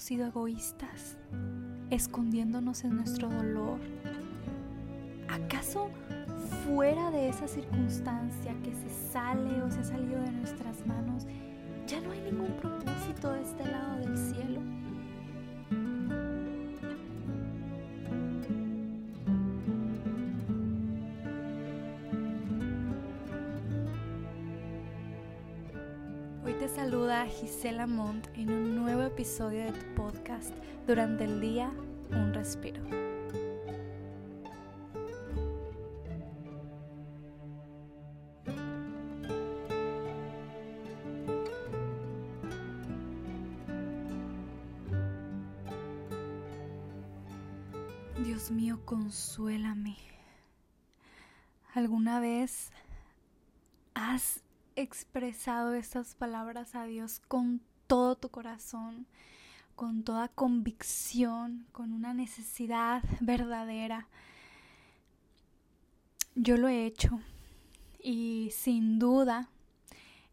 hemos sido egoístas, escondiéndonos en nuestro dolor? ¿Acaso fuera de esa circunstancia que se sale o se ha salido de nuestras manos, ya no hay ningún propósito de este lado del cielo? Hoy te saluda Gisela Montt en un episodio de tu podcast Durante el día, un respiro. Dios mío, consuélame. ¿Alguna vez has expresado estas palabras a Dios con todo tu corazón, con toda convicción, con una necesidad verdadera? Yo lo he hecho y sin duda,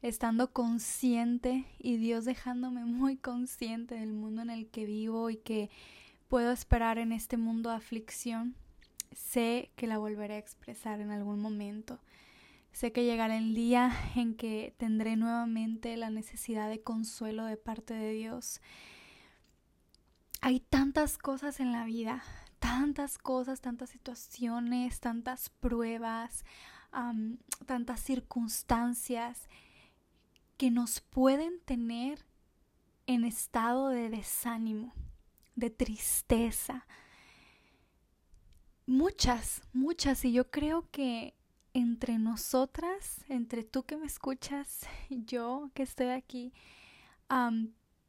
estando consciente y Dios dejándome muy consciente del mundo en el que vivo y que puedo esperar en este mundo de aflicción, sé que la volveré a expresar en algún momento. Sé que llegará el día en que tendré nuevamente la necesidad de consuelo de parte de Dios. Hay tantas cosas en la vida, tantas cosas, tantas situaciones, tantas pruebas, tantas circunstancias que nos pueden tener en estado de desánimo de tristeza. Muchas, muchas. Y yo creo que entre nosotras, entre tú que me escuchas, yo que estoy aquí,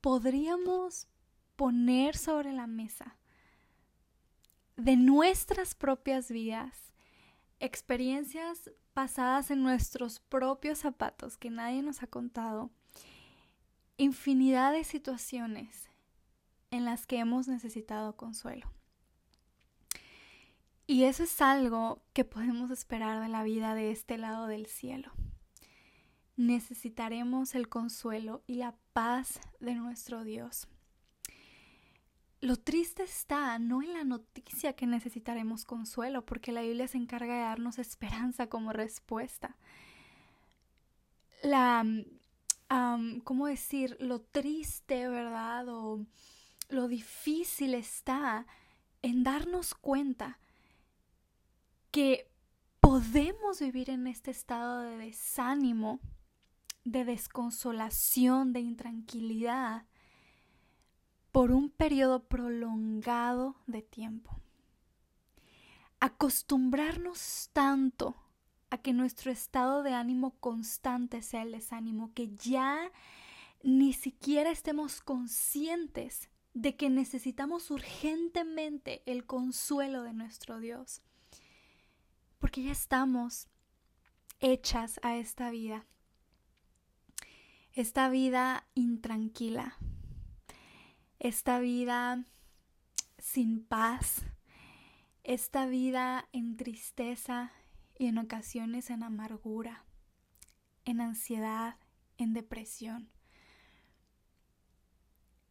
podríamos poner sobre la mesa de nuestras propias vidas experiencias pasadas en nuestros propios zapatos que nadie nos ha contado, infinidad de situaciones en las que hemos necesitado consuelo. Y eso es algo que podemos esperar de la vida de este lado del cielo. Necesitaremos el consuelo y la paz de nuestro Dios. Lo triste está no en la noticia que necesitaremos consuelo, porque la Biblia se encarga de darnos esperanza como respuesta. La, ¿cómo decir? Lo triste, ¿verdad? O lo difícil está en darnos cuenta que podemos vivir en este estado de desánimo, de desconsolación, de intranquilidad por un periodo prolongado de tiempo. Acostumbrarnos tanto a que nuestro estado de ánimo constante sea el desánimo, que ya ni siquiera estemos conscientes de que necesitamos urgentemente el consuelo de nuestro Dios. Porque ya estamos hechas a esta vida. Esta vida intranquila. Esta vida sin paz. Esta vida en tristeza y en ocasiones en amargura, en ansiedad, en depresión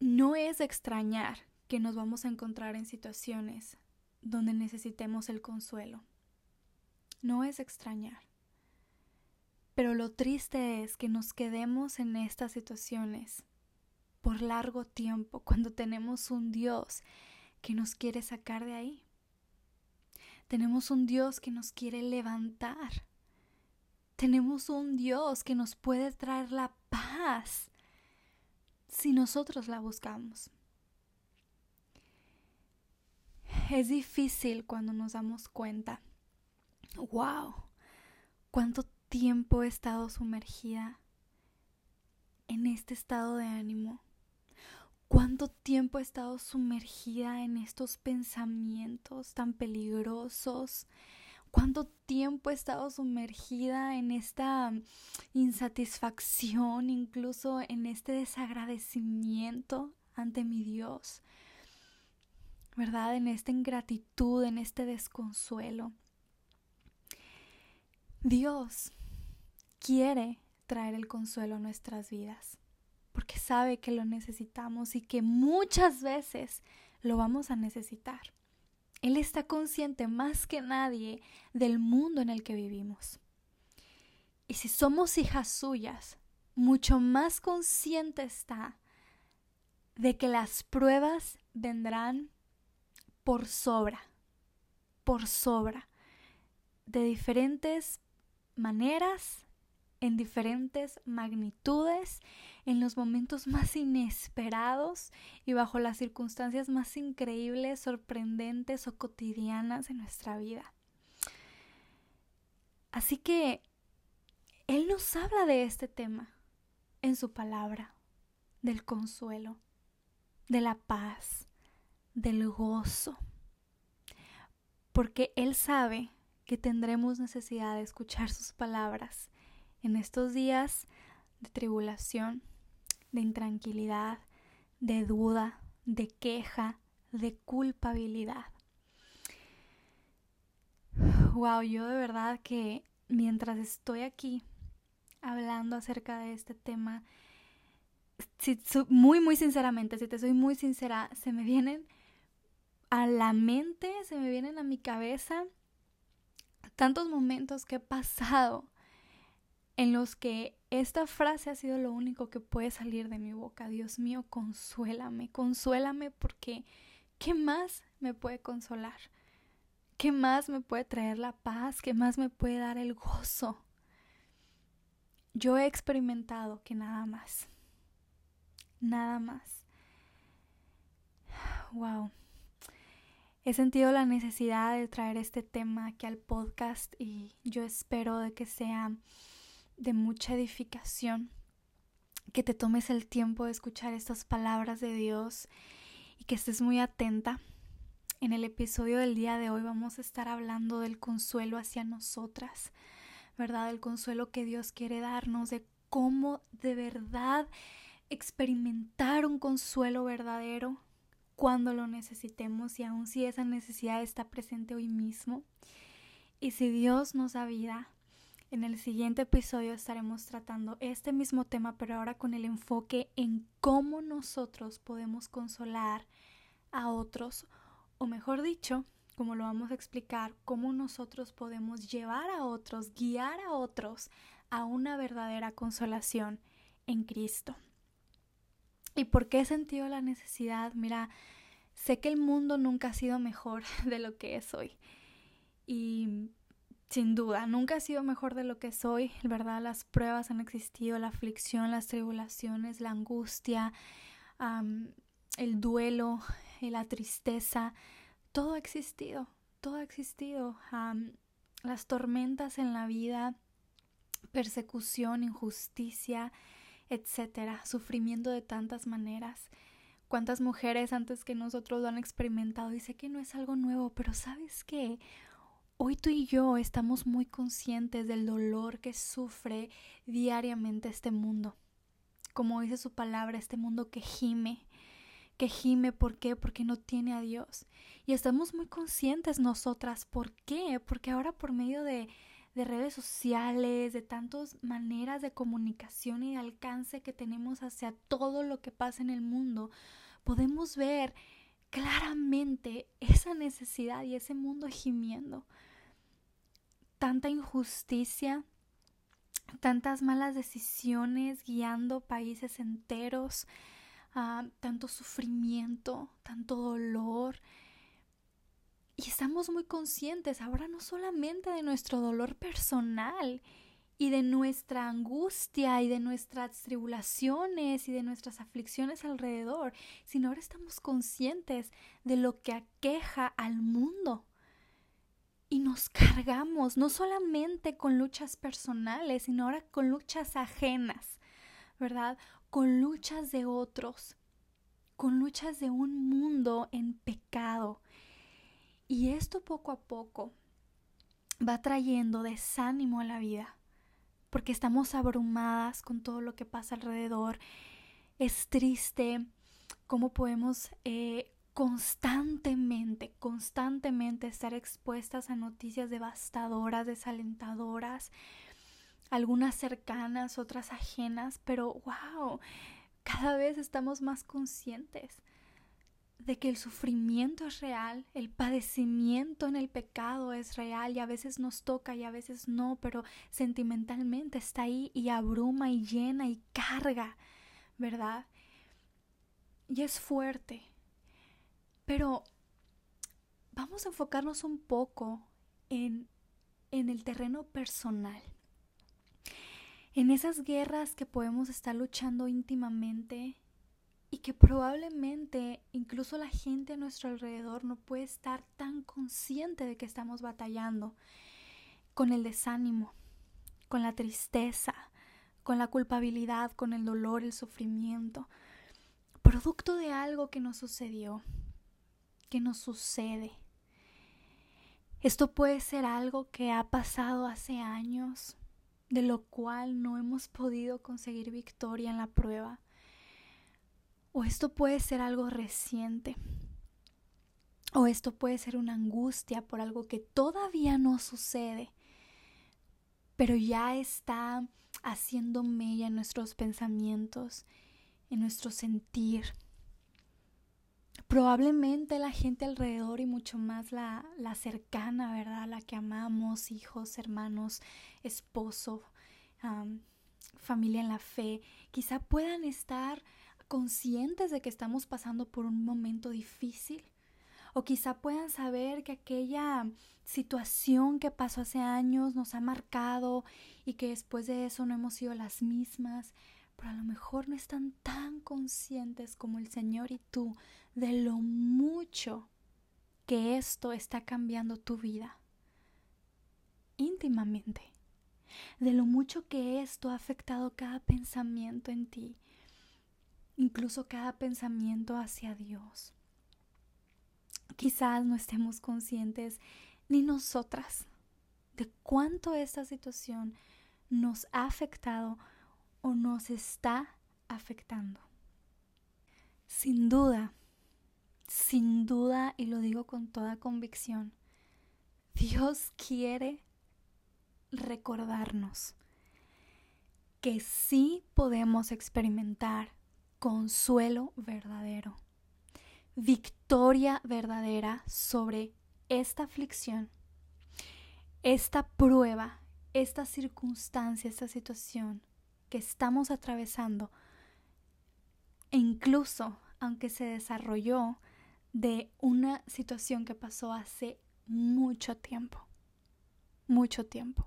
no es extrañar que nos vamos a encontrar en situaciones donde necesitemos el consuelo. No es extrañar. Pero lo triste es que nos quedemos en estas situaciones por largo tiempo cuando tenemos un Dios que nos quiere sacar de ahí. Tenemos un Dios que nos quiere levantar. Tenemos un Dios que nos puede traer la paz si nosotros la buscamos. Es difícil cuando nos damos cuenta, wow, cuánto tiempo he estado sumergida en este estado de ánimo, cuánto tiempo he estado sumergida en estos pensamientos tan peligrosos, cuánto tiempo he estado sumergida en esta insatisfacción, incluso en este desagradecimiento ante mi Dios, ¿verdad? En esta ingratitud, en este desconsuelo. Dios quiere traer el consuelo a nuestras vidas, porque sabe que lo necesitamos y que muchas veces lo vamos a necesitar. Él está consciente más que nadie del mundo en el que vivimos. Y si somos hijas suyas, mucho más consciente está de que las pruebas vendrán por sobra, por sobra, de diferentes maneras, en diferentes magnitudes, en los momentos más inesperados y bajo las circunstancias más increíbles, sorprendentes o cotidianas de nuestra vida. Así que Él nos habla de este tema en su palabra, del consuelo, de la paz, del gozo, porque Él sabe que tendremos necesidad de escuchar sus palabras en estos días de tribulación, de intranquilidad, de duda, de queja, de culpabilidad. Wow, yo de verdad que mientras estoy aquí hablando acerca de este tema, muy, muy sinceramente, si te soy muy sincera, se me vienen a la mente, se me vienen a mi cabeza tantos momentos que he pasado en los que esta frase ha sido lo único que puede salir de mi boca. Dios mío, consuélame, consuélame porque ¿qué más me puede consolar? ¿Qué más me puede traer la paz? ¿Qué más me puede dar el gozo? Yo he experimentado que nada más. Nada más. Wow. He sentido la necesidad de traer este tema aquí al podcast y yo espero de que sea de mucha edificación, que te tomes el tiempo de escuchar estas palabras de Dios y que estés muy atenta. En el episodio del día de hoy vamos a estar hablando del consuelo hacia nosotras, ¿verdad? El consuelo que Dios quiere darnos, de cómo de verdad experimentar un consuelo verdadero cuando lo necesitemos y aun si esa necesidad está presente hoy mismo. Y si Dios nos da vida, en el siguiente episodio estaremos tratando este mismo tema, pero ahora con el enfoque en cómo nosotros podemos consolar a otros, o mejor dicho, como lo vamos a explicar, cómo nosotros podemos llevar a otros, guiar a otros a una verdadera consolación en Cristo. ¿Y por qué he sentido la necesidad? Mira, sé que el mundo nunca ha sido mejor de lo que es hoy. Y sin duda, nunca he sido mejor de lo que soy, ¿verdad? Las pruebas han existido, la aflicción, las tribulaciones, la angustia, el duelo, la tristeza, todo ha existido, todo ha existido. las tormentas en la vida, persecución, injusticia, etcétera, sufrimiento de tantas maneras. Cuántas mujeres antes que nosotros lo han experimentado y sé que no es algo nuevo, pero ¿sabes qué? Hoy tú y yo estamos muy conscientes del dolor que sufre diariamente este mundo. Como dice su palabra, este mundo que gime, que gime, ¿por qué? Porque no tiene a Dios. Y estamos muy conscientes nosotras, ¿por qué? Porque ahora por medio de, de redes sociales, de tantas maneras de comunicación y de alcance que tenemos hacia todo lo que pasa en el mundo, podemos ver claramente esa necesidad y ese mundo gimiendo tanta injusticia, tantas malas decisiones guiando países enteros, ah, tanto sufrimiento, tanto dolor. Y estamos muy conscientes ahora no solamente de nuestro dolor personal y de nuestra angustia y de nuestras tribulaciones y de nuestras aflicciones alrededor, sino ahora estamos conscientes de lo que aqueja al mundo y nos cargamos no solamente con luchas personales, sino ahora con luchas ajenas, ¿verdad? Con luchas de otros, con luchas de un mundo en pecado. Y esto poco a poco va trayendo desánimo a la vida, porque estamos abrumadas con todo lo que pasa alrededor. Es triste cómo podemos eh, constantemente, constantemente estar expuestas a noticias devastadoras, desalentadoras, algunas cercanas, otras ajenas, pero wow, cada vez estamos más conscientes de que el sufrimiento es real, el padecimiento en el pecado es real y a veces nos toca y a veces no, pero sentimentalmente está ahí y abruma y llena y carga, ¿verdad? Y es fuerte. Pero vamos a enfocarnos un poco en, en el terreno personal. En esas guerras que podemos estar luchando íntimamente y que probablemente incluso la gente a nuestro alrededor no puede estar tan consciente de que estamos batallando con el desánimo, con la tristeza, con la culpabilidad, con el dolor, el sufrimiento, producto de algo que nos sucedió, que nos sucede. Esto puede ser algo que ha pasado hace años, de lo cual no hemos podido conseguir victoria en la prueba o esto puede ser algo reciente. O esto puede ser una angustia por algo que todavía no sucede, pero ya está haciendo mella en nuestros pensamientos, en nuestro sentir. Probablemente la gente alrededor y mucho más la, la cercana, ¿verdad? La que amamos, hijos, hermanos, esposo, familia en la fe, quizá puedan estar conscientes de que estamos pasando por un momento difícil. O quizá puedan saber que aquella situación que pasó hace años nos ha marcado y que después de eso no hemos sido las mismas, pero a lo mejor no están tan conscientes como el Señor y tú de lo mucho que esto está cambiando tu vida íntimamente, de lo mucho que esto ha afectado cada pensamiento en ti, incluso cada pensamiento hacia Dios. Quizás no estemos conscientes ni nosotras de cuánto esta situación nos ha afectado o nos está afectando. Sin duda, sin duda, y lo digo con toda convicción, Dios quiere recordarnos que sí podemos experimentar consuelo verdadero, victoria verdadera sobre esta aflicción, esta prueba, esta circunstancia, esta situación que estamos atravesando, e incluso aunque se desarrolló de una situación que pasó hace mucho tiempo, mucho tiempo.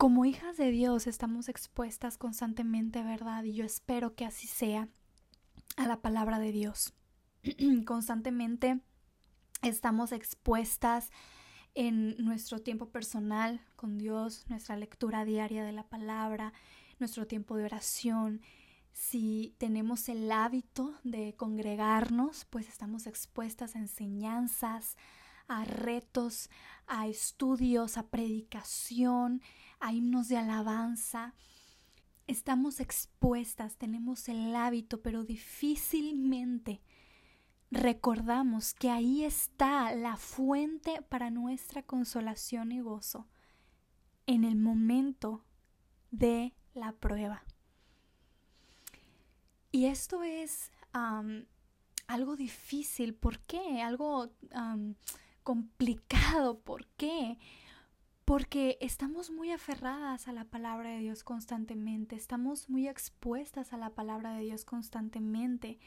Como hijas de Dios estamos expuestas constantemente, ¿verdad? Y yo espero que así sea a la palabra de Dios. constantemente estamos expuestas en nuestro tiempo personal con Dios, nuestra lectura diaria de la palabra, nuestro tiempo de oración. Si tenemos el hábito de congregarnos, pues estamos expuestas a enseñanzas, a retos, a estudios, a predicación, a himnos de alabanza. Estamos expuestas, tenemos el hábito, pero difícilmente recordamos que ahí está la fuente para nuestra consolación y gozo en el momento de la prueba. Y esto es algo difícil, ¿por qué? Algo complicado, ¿por qué? Porque estamos muy aferradas a la palabra de Dios constantemente, estamos muy expuestas a la palabra de Dios constantemente,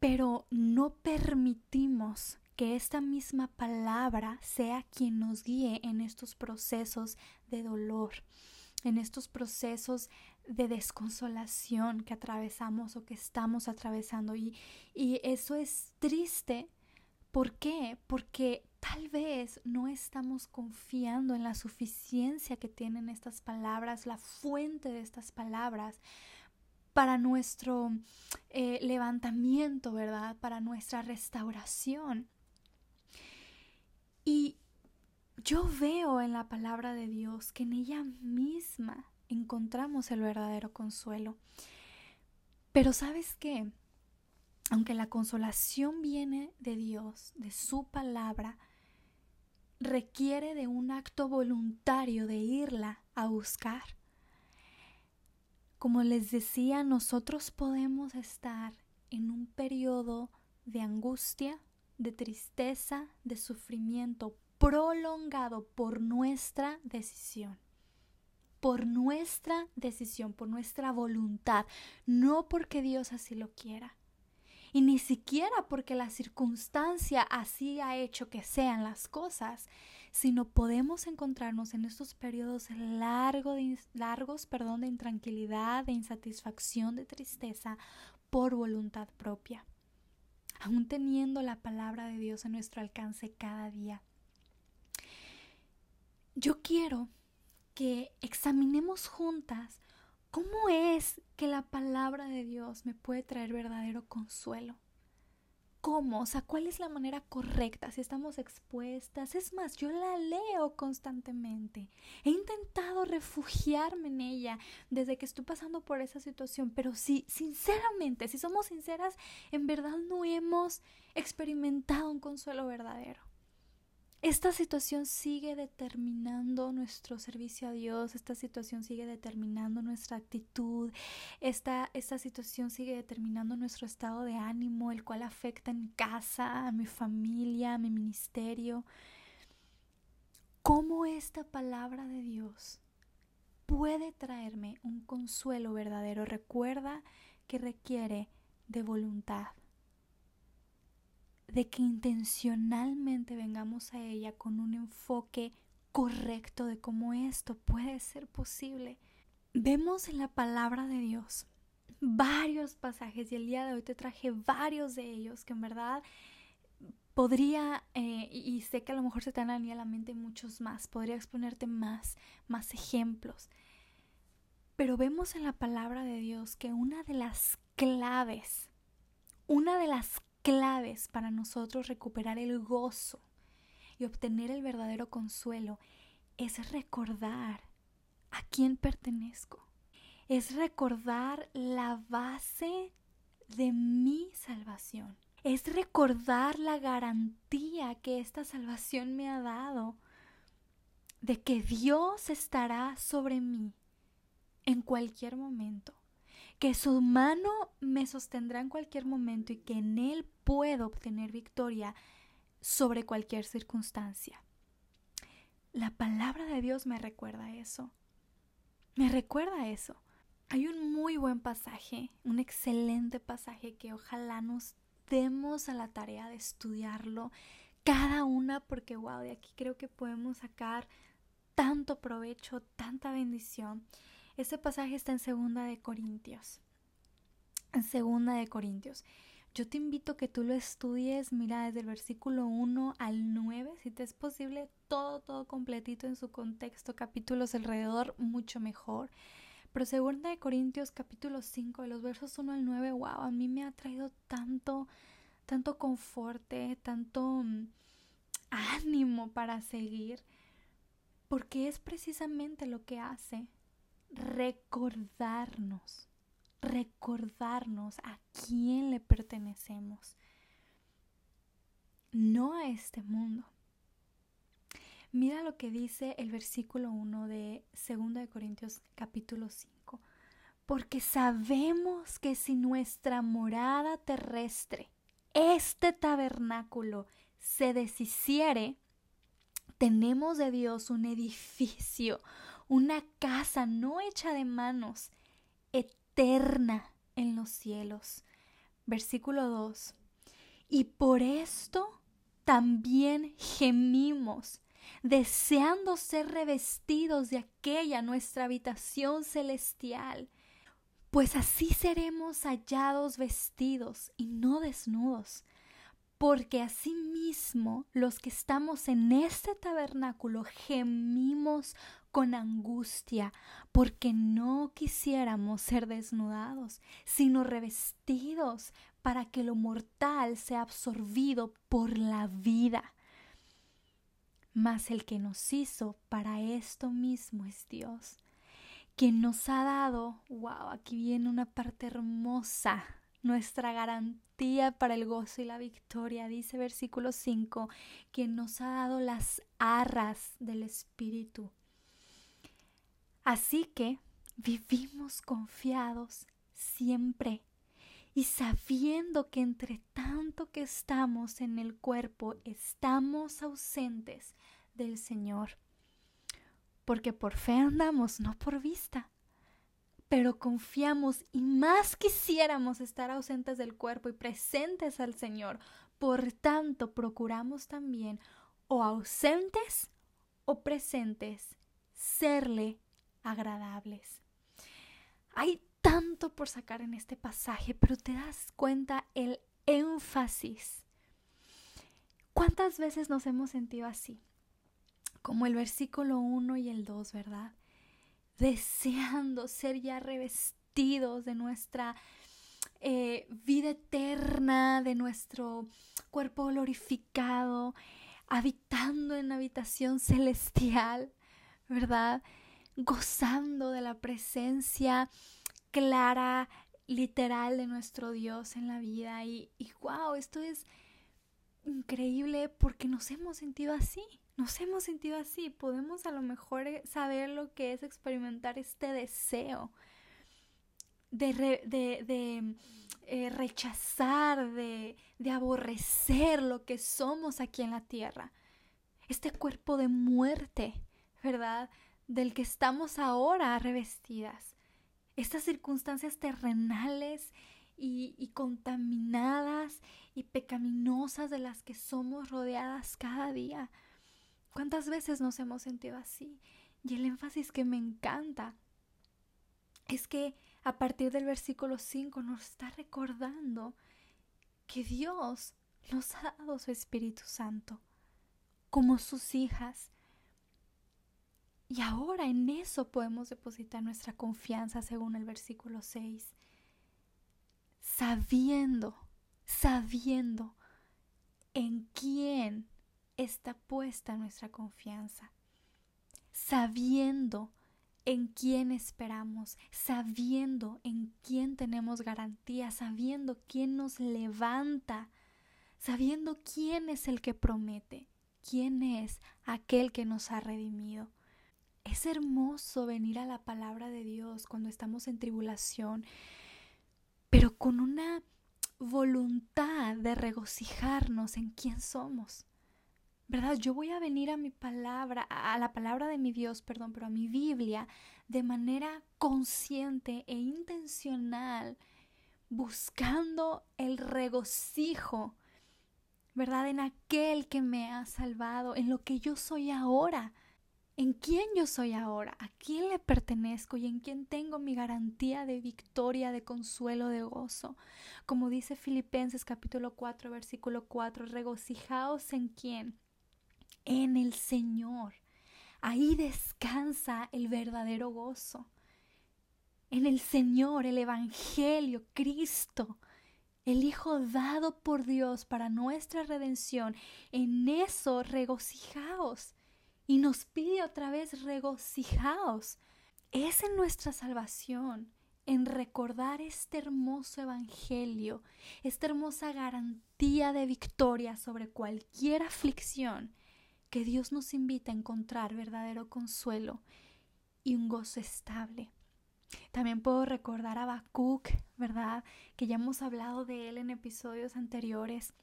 pero no permitimos que esta misma palabra sea quien nos guíe en estos procesos de dolor, en estos procesos de desconsolación que atravesamos o que estamos atravesando. Y, y eso es triste. ¿Por qué? Porque tal vez no estamos confiando en la suficiencia que tienen estas palabras, la fuente de estas palabras para nuestro eh, levantamiento, ¿verdad? Para nuestra restauración. Y yo veo en la palabra de Dios que en ella misma encontramos el verdadero consuelo. Pero sabes qué? Aunque la consolación viene de Dios, de su palabra, requiere de un acto voluntario de irla a buscar. como les decía, nosotros podemos estar en un periodo de angustia, de tristeza, de sufrimiento prolongado por nuestra decisión. Por nuestra decisión, por nuestra voluntad, no porque Dios así lo quiera. Y ni siquiera porque la circunstancia así ha hecho que sean las cosas, sino podemos encontrarnos en estos periodos largos perdón, de intranquilidad, de insatisfacción, de tristeza, por voluntad propia, aún teniendo la palabra de Dios a nuestro alcance cada día. Yo quiero que examinemos juntas cómo es que la palabra de Dios me puede traer verdadero consuelo. ¿Cómo? O sea, ¿cuál es la manera correcta si estamos expuestas? Es más, yo la leo constantemente. He intentado refugiarme en ella desde que estoy pasando por esa situación, pero si sinceramente, si somos sinceras, en verdad no hemos experimentado un consuelo verdadero. Esta situación sigue determinando nuestro servicio a Dios, esta situación sigue determinando nuestra actitud, esta, esta situación sigue determinando nuestro estado de ánimo, el cual afecta en casa, a mi familia, a mi ministerio. ¿Cómo esta palabra de Dios puede traerme un consuelo verdadero? Recuerda que requiere de voluntad de que intencionalmente vengamos a ella con un enfoque correcto de cómo esto puede ser posible. Vemos en la palabra de Dios varios pasajes y el día de hoy te traje varios de ellos que en verdad podría, eh, y sé que a lo mejor se te han a la mente muchos más, podría exponerte más, más ejemplos. Pero vemos en la palabra de Dios que una de las claves, una de las claves para nosotros recuperar el gozo y obtener el verdadero consuelo es recordar a quién pertenezco. Es recordar la base de mi salvación. Es recordar la garantía que esta salvación me ha dado de que Dios estará sobre mí en cualquier momento que su mano me sostendrá en cualquier momento y que en Él puedo obtener victoria sobre cualquier circunstancia. La palabra de Dios me recuerda eso. Me recuerda eso. Hay un muy buen pasaje, un excelente pasaje que ojalá nos demos a la tarea de estudiarlo cada una porque wow, de aquí creo que podemos sacar tanto provecho, tanta bendición. Este pasaje está en Segunda de Corintios. En Segunda de Corintios. Yo te invito a que tú lo estudies, mira, desde el versículo 1 al 9, si te es posible, todo, todo completito en su contexto, capítulos alrededor, mucho mejor. Pero Segunda de Corintios, capítulo 5, de los versos 1 al 9, wow, a mí me ha traído tanto, tanto conforte, tanto mm, ánimo para seguir, porque es precisamente lo que hace recordarnos, recordarnos a quién le pertenecemos, no a este mundo. Mira lo que dice el versículo 1 de 2 de Corintios capítulo 5. Porque sabemos que si nuestra morada terrestre, este tabernáculo, se deshiciere, tenemos de Dios un edificio, una casa no hecha de manos, eterna en los cielos. Versículo 2. Y por esto también gemimos, deseando ser revestidos de aquella nuestra habitación celestial, pues así seremos hallados vestidos y no desnudos, porque asimismo los que estamos en este tabernáculo gemimos con angustia, porque no quisiéramos ser desnudados, sino revestidos para que lo mortal sea absorbido por la vida. Mas el que nos hizo para esto mismo es Dios, quien nos ha dado, wow, aquí viene una parte hermosa, nuestra garantía para el gozo y la victoria, dice versículo 5, quien nos ha dado las arras del Espíritu Así que vivimos confiados siempre y sabiendo que entre tanto que estamos en el cuerpo estamos ausentes del Señor. Porque por fe andamos, no por vista. Pero confiamos y más quisiéramos estar ausentes del cuerpo y presentes al Señor. Por tanto, procuramos también o ausentes o presentes serle agradables. Hay tanto por sacar en este pasaje, pero te das cuenta el énfasis. ¿Cuántas veces nos hemos sentido así? Como el versículo 1 y el 2, ¿verdad? Deseando ser ya revestidos de nuestra eh, vida eterna, de nuestro cuerpo glorificado, habitando en habitación celestial, ¿verdad? Gozando de la presencia clara, literal de nuestro Dios en la vida. Y, wow, esto es increíble porque nos hemos sentido así, nos hemos sentido así. Podemos a lo mejor eh, saber lo que es experimentar este deseo de, de eh, rechazar, de aborrecer lo que somos aquí en la tierra. Este cuerpo de muerte, ¿verdad? Del que estamos ahora revestidas estas circunstancias terrenales y, contaminadas y pecaminosas de las que somos rodeadas cada día. ¿Cuántas veces nos hemos sentido así? Y el énfasis que me encanta es que a partir del versículo 5 nos está recordando que Dios nos ha dado su Espíritu Santo como sus hijas y ahora en eso podemos depositar nuestra confianza según el versículo 6. Sabiendo, sabiendo en quién está puesta nuestra confianza. Sabiendo en quién esperamos, sabiendo en quién tenemos garantía, sabiendo quién nos levanta, sabiendo quién es el que promete, quién es aquel que nos ha redimido. Es hermoso venir a la palabra de Dios cuando estamos en tribulación, pero con una voluntad de regocijarnos en quién somos. ¿Verdad? Yo voy a venir a mi palabra, a la palabra de mi Dios, perdón, pero a mi Biblia de manera consciente e intencional, buscando el regocijo, ¿verdad? En aquel que me ha salvado, en lo que yo soy ahora en quién yo soy ahora, a quién le pertenezco y en quién tengo mi garantía de victoria, de consuelo, de gozo. Como dice Filipenses capítulo 4, versículo 4, regocijaos en quién, en el Señor. Ahí descansa el verdadero gozo. En el Señor, el Evangelio, Cristo, el Hijo dado por Dios para nuestra redención. En eso regocijaos y nos pide otra vez regocijaos. Es en nuestra salvación, en recordar este hermoso evangelio, esta hermosa garantía de victoria sobre cualquier aflicción, que Dios nos invita a encontrar verdadero consuelo y un gozo estable. También puedo recordar a Habacuc, ¿verdad? Que ya hemos hablado de él en episodios anteriores.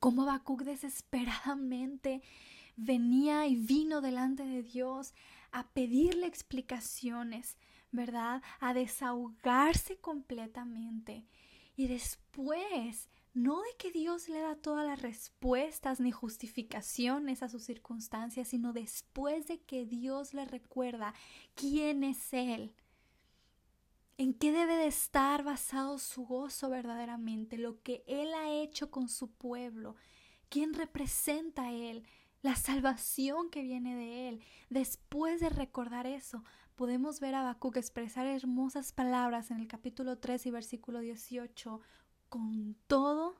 Cómo Habacuc desesperadamente venía y vino delante de Dios a pedirle explicaciones, ¿verdad? A desahogarse completamente. Y después, no de que Dios le da todas las respuestas ni justificaciones a sus circunstancias, sino después de que Dios le recuerda quién es Él. ¿En qué debe de estar basado su gozo verdaderamente? Lo que Él ha hecho con su pueblo. ¿Quién representa a Él? La salvación que viene de Él. Después de recordar eso, podemos ver a Habacuc expresar hermosas palabras en el capítulo 3 y versículo 18. Con todo,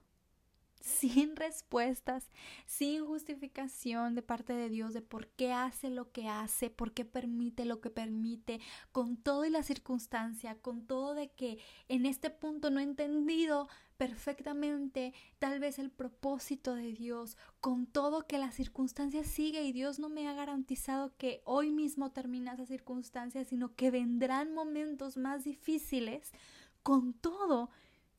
sin respuestas, sin justificación de parte de Dios de por qué hace lo que hace, por qué permite lo que permite, con todo y la circunstancia, con todo de que en este punto no he entendido perfectamente tal vez el propósito de Dios, con todo que la circunstancia sigue y Dios no me ha garantizado que hoy mismo termina esa circunstancia, sino que vendrán momentos más difíciles, con todo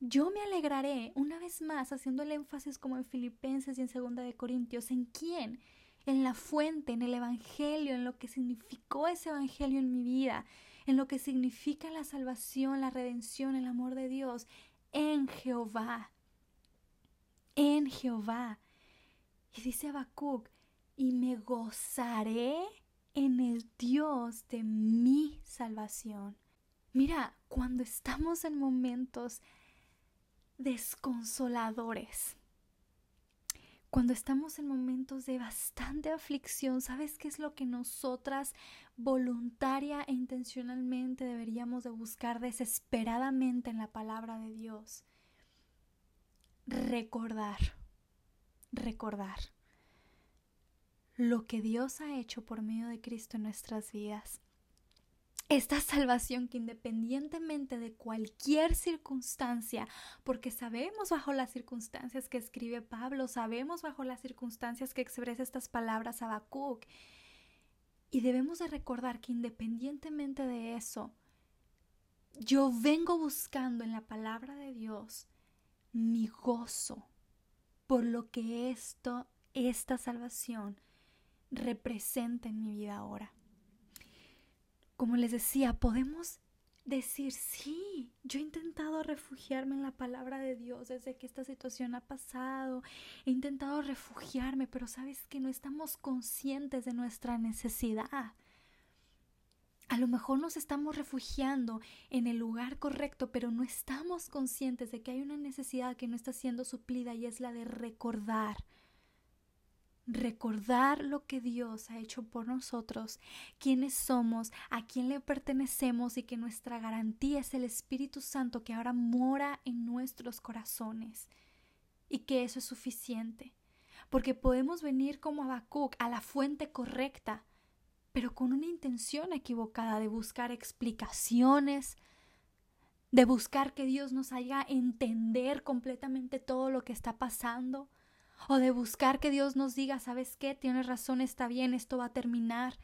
yo me alegraré, una vez más, haciendo el énfasis como en Filipenses y en Segunda de Corintios, ¿en quién? En la fuente, en el Evangelio, en lo que significó ese Evangelio en mi vida, en lo que significa la salvación, la redención, el amor de Dios, en Jehová. En Jehová. Y dice Habacuc, y me gozaré en el Dios de mi salvación. Mira, cuando estamos en momentos desconsoladores. Cuando estamos en momentos de bastante aflicción, ¿sabes qué es lo que nosotras voluntaria e intencionalmente deberíamos de buscar desesperadamente en la palabra de Dios? Recordar, recordar lo que Dios ha hecho por medio de Cristo en nuestras vidas esta salvación que independientemente de cualquier circunstancia, porque sabemos bajo las circunstancias que escribe Pablo, sabemos bajo las circunstancias que expresa estas palabras Habacuc, y debemos de recordar que independientemente de eso, yo vengo buscando en la palabra de Dios mi gozo por lo que esto, esta salvación representa en mi vida ahora como les decía, podemos decir, sí, yo he intentado refugiarme en la palabra de Dios desde que esta situación ha pasado, he intentado refugiarme, pero sabes que no estamos conscientes de nuestra necesidad. A lo mejor nos estamos refugiando en el lugar correcto, pero no estamos conscientes de que hay una necesidad que no está siendo suplida y es la de recordar recordar lo que Dios ha hecho por nosotros, quiénes somos, a quién le pertenecemos y que nuestra garantía es el Espíritu Santo que ahora mora en nuestros corazones y que eso es suficiente. Porque podemos venir como Habacuc a la fuente correcta, pero con una intención equivocada de buscar explicaciones, de buscar que Dios nos haga entender completamente todo lo que está pasando o de buscar que Dios nos diga, ¿sabes qué? Tienes razón, está bien, esto va a terminar,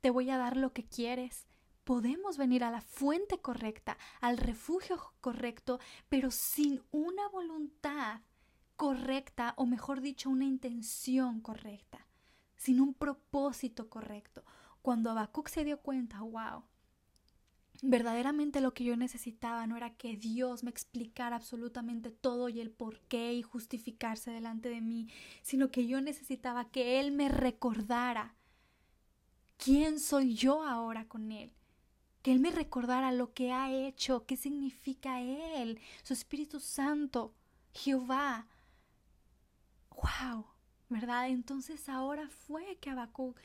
te voy a dar lo que quieres. Podemos venir a la fuente correcta, al refugio correcto, pero sin una voluntad correcta, o mejor dicho, una intención correcta, sin un propósito correcto. Cuando Habacuc se dio cuenta, wow, verdaderamente lo que yo necesitaba no era que Dios me explicara absolutamente todo y el por qué y justificarse delante de mí, sino que yo necesitaba que Él me recordara quién soy yo ahora con Él. Que Él me recordara lo que ha hecho, qué significa Él, su Espíritu Santo, Jehová. ¡Wow! ¿Verdad? Entonces ahora fue que Habacuc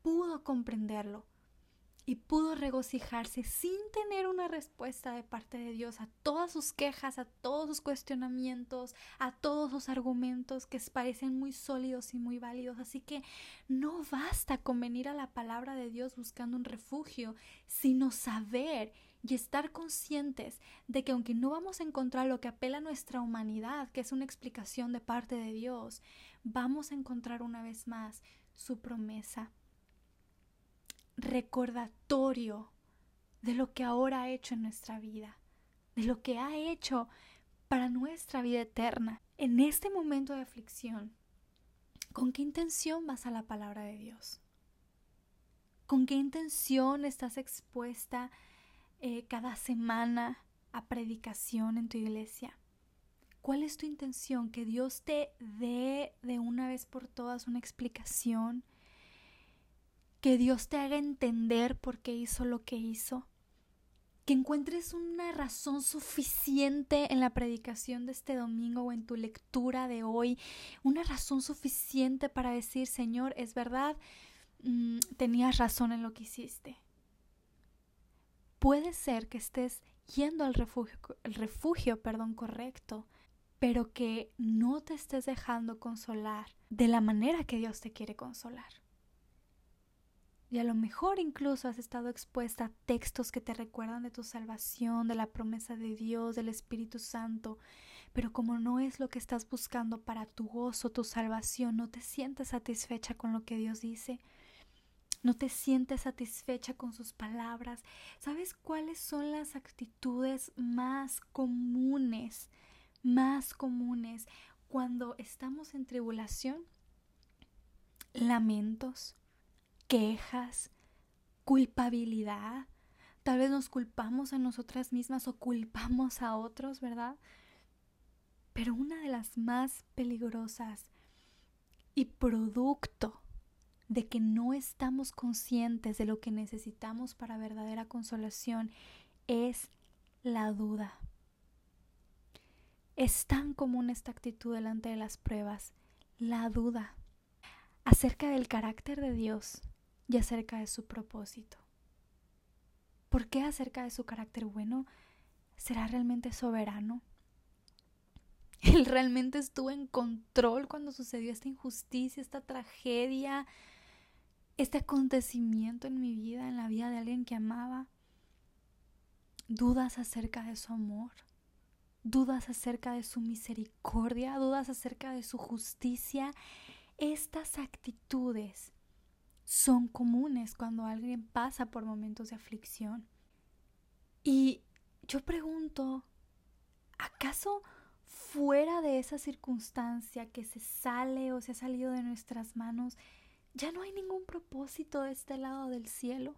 pudo comprenderlo y pudo regocijarse sin tener una respuesta de parte de Dios a todas sus quejas, a todos sus cuestionamientos, a todos sus argumentos que parecen muy sólidos y muy válidos. Así que no basta con venir a la palabra de Dios buscando un refugio, sino saber y estar conscientes de que aunque no vamos a encontrar lo que apela a nuestra humanidad, que es una explicación de parte de Dios, vamos a encontrar una vez más su promesa recordatorio de lo que ahora ha hecho en nuestra vida, de lo que ha hecho para nuestra vida eterna. En este momento de aflicción, ¿con qué intención vas a la palabra de Dios? ¿Con qué intención estás expuesta eh, cada semana a predicación en tu iglesia? ¿Cuál es tu intención? Que Dios te dé de una vez por todas una explicación que Dios te haga entender por qué hizo lo que hizo, que encuentres una razón suficiente en la predicación de este domingo o en tu lectura de hoy, una razón suficiente para decir, Señor, es verdad, mm, tenías razón en lo que hiciste. Puede ser que estés yendo al refugio, refugio perdón, correcto, pero que no te estés dejando consolar de la manera que Dios te quiere consolar. Y a lo mejor incluso has estado expuesta a textos que te recuerdan de tu salvación, de la promesa de Dios, del Espíritu Santo, pero como no es lo que estás buscando para tu gozo, tu salvación, no te sientes satisfecha con lo que Dios dice, no te sientes satisfecha con sus palabras. ¿Sabes cuáles son las actitudes más comunes, más comunes cuando estamos en tribulación? Lamentos, quejas, culpabilidad. Tal vez nos culpamos a nosotras mismas o culpamos a otros, ¿verdad? Pero una de las más peligrosas y producto de que no estamos conscientes de lo que necesitamos para verdadera consolación es la duda. Es tan común esta actitud delante de las pruebas, la duda, acerca del carácter de Dios y acerca de su propósito. ¿Por qué acerca de su carácter bueno? ¿Será realmente soberano? Él realmente estuvo en control cuando sucedió esta injusticia, esta tragedia, este acontecimiento en mi vida, en la vida de alguien que amaba. Dudas acerca de su amor, dudas acerca de su misericordia, dudas acerca de su justicia. Estas actitudes son comunes cuando alguien pasa por momentos de aflicción. Y yo pregunto, ¿acaso fuera de esa circunstancia que se sale o se ha salido de nuestras manos, ya no hay ningún propósito de este lado del cielo.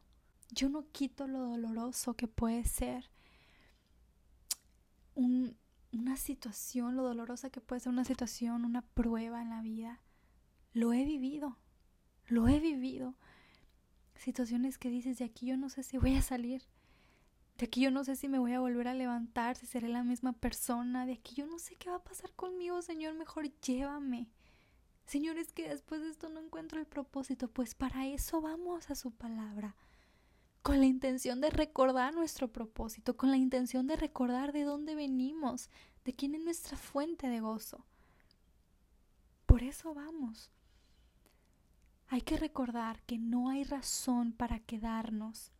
Yo no quito lo doloroso que puede ser una situación, lo dolorosa que puede ser una situación, una prueba en la vida. Lo he vivido, lo he vivido. Situaciones que dices, de aquí yo no sé si voy a salir. De aquí yo no sé si me voy a volver a levantar, si seré la misma persona. De aquí yo no sé qué va a pasar conmigo, Señor. Mejor llévame. Señor, es que después de esto no encuentro el propósito. Pues para eso vamos a su palabra. Con la intención de recordar nuestro propósito, con la intención de recordar de dónde venimos, de quién es nuestra fuente de gozo. Por eso vamos. Hay que recordar que no hay razón para quedarnos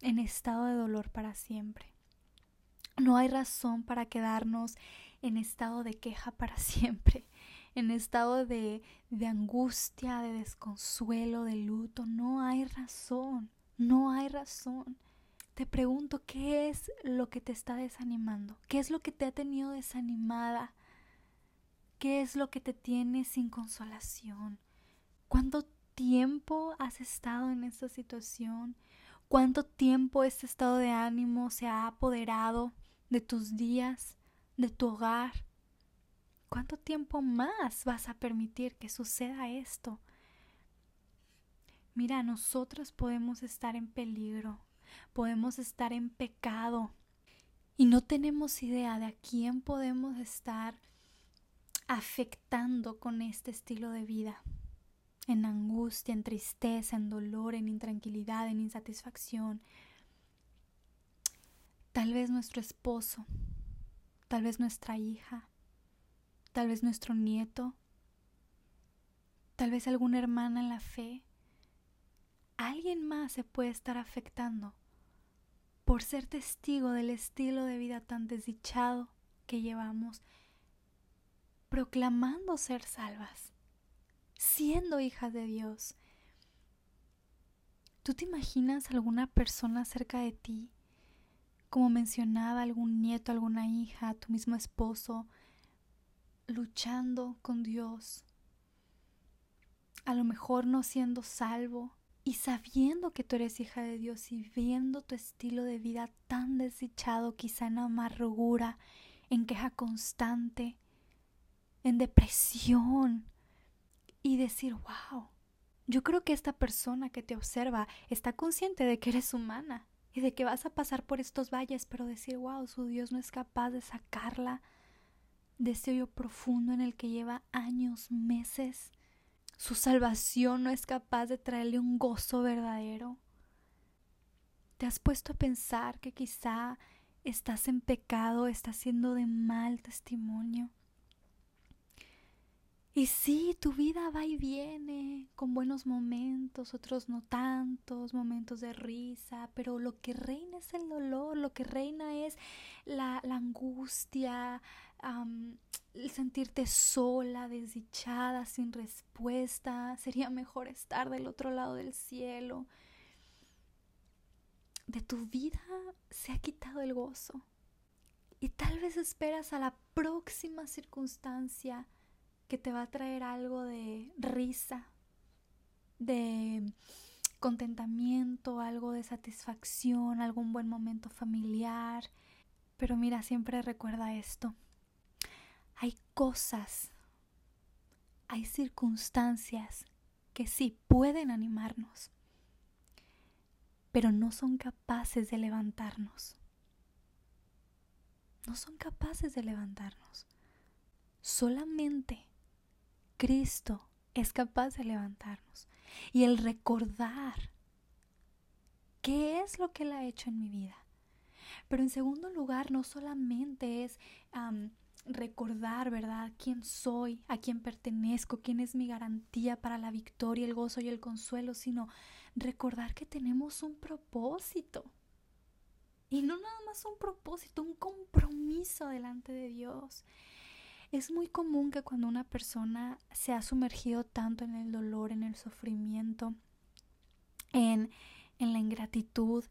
en estado de dolor para siempre. No hay razón para quedarnos en estado de queja para siempre, en estado de, de angustia, de desconsuelo, de luto. No hay razón, no hay razón. Te pregunto, ¿qué es lo que te está desanimando? ¿Qué es lo que te ha tenido desanimada? ¿Qué es lo que te tiene sin consolación? ¿Cuánto tiempo has estado en esta situación? cuánto tiempo este estado de ánimo se ha apoderado de tus días, de tu hogar. ¿Cuánto tiempo más vas a permitir que suceda esto? Mira, nosotros podemos estar en peligro, podemos estar en pecado y no tenemos idea de a quién podemos estar afectando con este estilo de vida en angustia, en tristeza, en dolor, en intranquilidad, en insatisfacción. Tal vez nuestro esposo, tal vez nuestra hija, tal vez nuestro nieto, tal vez alguna hermana en la fe. Alguien más se puede estar afectando por ser testigo del estilo de vida tan desdichado que llevamos, proclamando ser salvas siendo hijas de Dios. ¿Tú te imaginas alguna persona cerca de ti? Como mencionaba, algún nieto, alguna hija, tu mismo esposo, luchando con Dios. A lo mejor no siendo salvo y sabiendo que tú eres hija de Dios y viendo tu estilo de vida tan desdichado, quizá en amargura, en queja constante, en depresión, y decir, wow, yo creo que esta persona que te observa está consciente de que eres humana y de que vas a pasar por estos valles, pero decir, wow, su Dios no es capaz de sacarla de ese hoyo profundo en el que lleva años, meses. Su salvación no es capaz de traerle un gozo verdadero. ¿Te has puesto a pensar que quizá estás en pecado, estás siendo de mal testimonio? Y sí, tu vida va y viene, con buenos momentos, otros no tantos, momentos de risa, pero lo que reina es el dolor, lo que reina es la, angustia, el sentirte sola, desdichada, sin respuesta. Sería mejor estar del otro lado del cielo. De tu vida se ha quitado el gozo. Y tal vez esperas a la próxima circunstancia que te va a traer algo de risa, de contentamiento, algo de satisfacción, algún buen momento familiar. Pero mira, siempre recuerda esto. Hay cosas, hay circunstancias que sí pueden animarnos, pero no son capaces de levantarnos. No son capaces de levantarnos. Solamente Cristo es capaz de levantarnos. Y el recordar qué es lo que Él ha hecho en mi vida. Pero en segundo lugar, no solamente es recordar, ¿verdad?, quién soy, a quién pertenezco, quién es mi garantía para la victoria, el gozo y el consuelo, sino recordar que tenemos un propósito. Y no nada más un propósito, un compromiso delante de Dios. Es muy común que cuando una persona se ha sumergido tanto en el dolor, en el sufrimiento, en, en la ingratitud,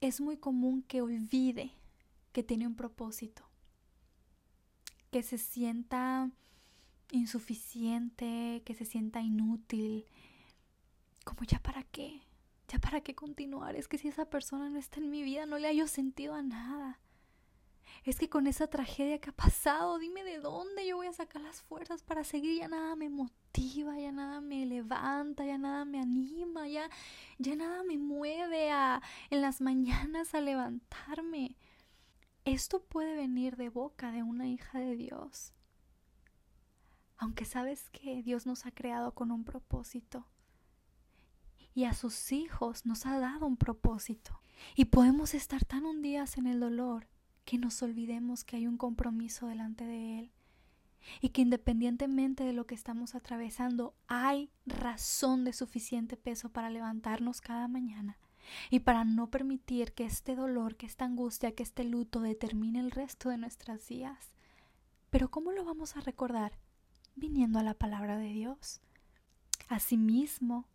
es muy común que olvide que tiene un propósito, que se sienta insuficiente, que se sienta inútil, como ya para qué, ya para qué continuar, es que si esa persona no está en mi vida no le hallo sentido a nada es que con esa tragedia que ha pasado, dime de dónde yo voy a sacar las fuerzas para seguir, ya nada me motiva, ya nada me levanta, ya nada me anima, ya, ya nada me mueve a, en las mañanas a levantarme. Esto puede venir de boca de una hija de Dios. Aunque sabes que Dios nos ha creado con un propósito y a sus hijos nos ha dado un propósito. Y podemos estar tan hundidas en el dolor que nos olvidemos que hay un compromiso delante de Él y que independientemente de lo que estamos atravesando, hay razón de suficiente peso para levantarnos cada mañana y para no permitir que este dolor, que esta angustia, que este luto determine el resto de nuestras días. Pero ¿cómo lo vamos a recordar? Viniendo a la palabra de Dios. Asimismo,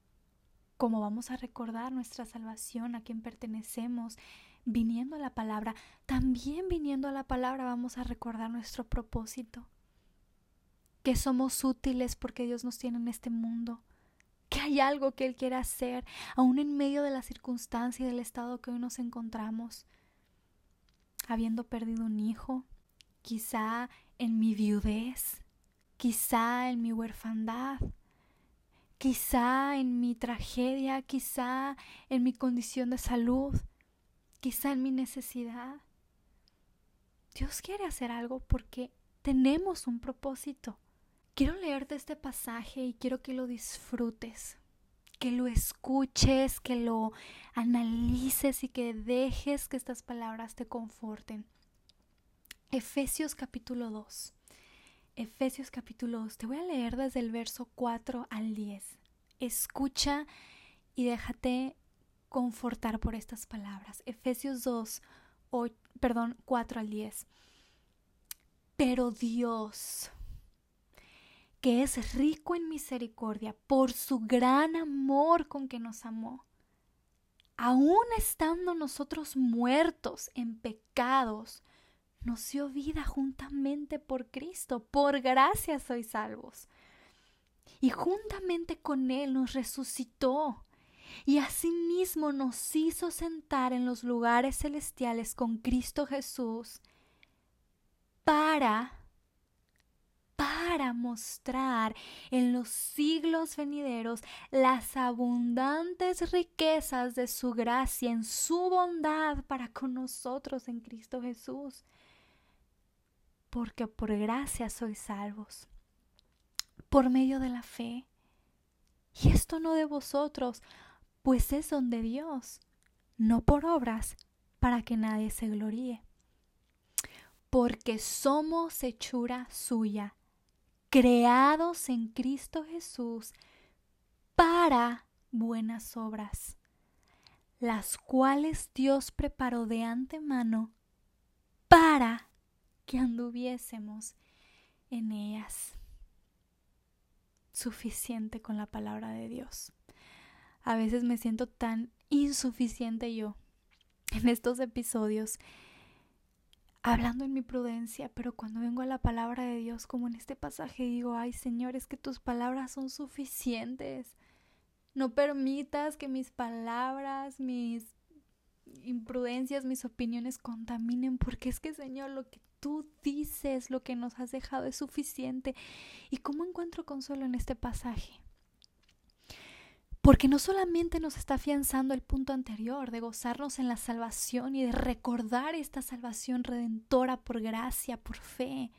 ¿cómo vamos a recordar nuestra salvación, a quien pertenecemos, viniendo a la palabra, también viniendo a la palabra vamos a recordar nuestro propósito, que somos útiles porque Dios nos tiene en este mundo, que hay algo que Él quiere hacer, aún en medio de la circunstancia y del estado que hoy nos encontramos, habiendo perdido un hijo, quizá en mi viudez, quizá en mi huerfandad, quizá en mi tragedia, quizá en mi condición de salud, quizá en mi necesidad. Dios quiere hacer algo porque tenemos un propósito. Quiero leerte este pasaje y quiero que lo disfrutes, que lo escuches, que lo analices y que dejes que estas palabras te conforten. Efesios capítulo 2. Efesios capítulo 2. Te voy a leer desde el verso 4 al 10. Escucha y déjate confortar por estas palabras. Efesios 2, perdón, 4 al 10. Pero Dios, que es rico en misericordia por su gran amor con que nos amó, aun estando nosotros muertos en pecados, nos dio vida juntamente por Cristo. Por gracia sois salvos. Y juntamente con Él nos resucitó y asimismo nos hizo sentar en los lugares celestiales con Cristo Jesús para para mostrar en los siglos venideros las abundantes riquezas de su gracia en su bondad para con nosotros en Cristo Jesús. Porque por gracia sois salvos, por medio de la fe. Y esto no de vosotros, pues es don de Dios, no por obras, para que nadie se gloríe. Porque somos hechura suya, creados en Cristo Jesús para buenas obras, las cuales Dios preparó de antemano para que anduviésemos en ellas. Suficiente con la palabra de Dios. A veces me siento tan insuficiente yo en estos episodios hablando en mi prudencia, pero cuando vengo a la palabra de Dios, como en este pasaje, digo, ay Señor, es que tus palabras son suficientes. No permitas que mis palabras, mis imprudencias, mis opiniones contaminen, porque es que Señor, lo que tú dices, lo que nos has dejado es suficiente. ¿Y cómo encuentro consuelo en este pasaje? Porque no solamente nos está afianzando el punto anterior de gozarnos en la salvación y de recordar esta salvación redentora por gracia, por fe,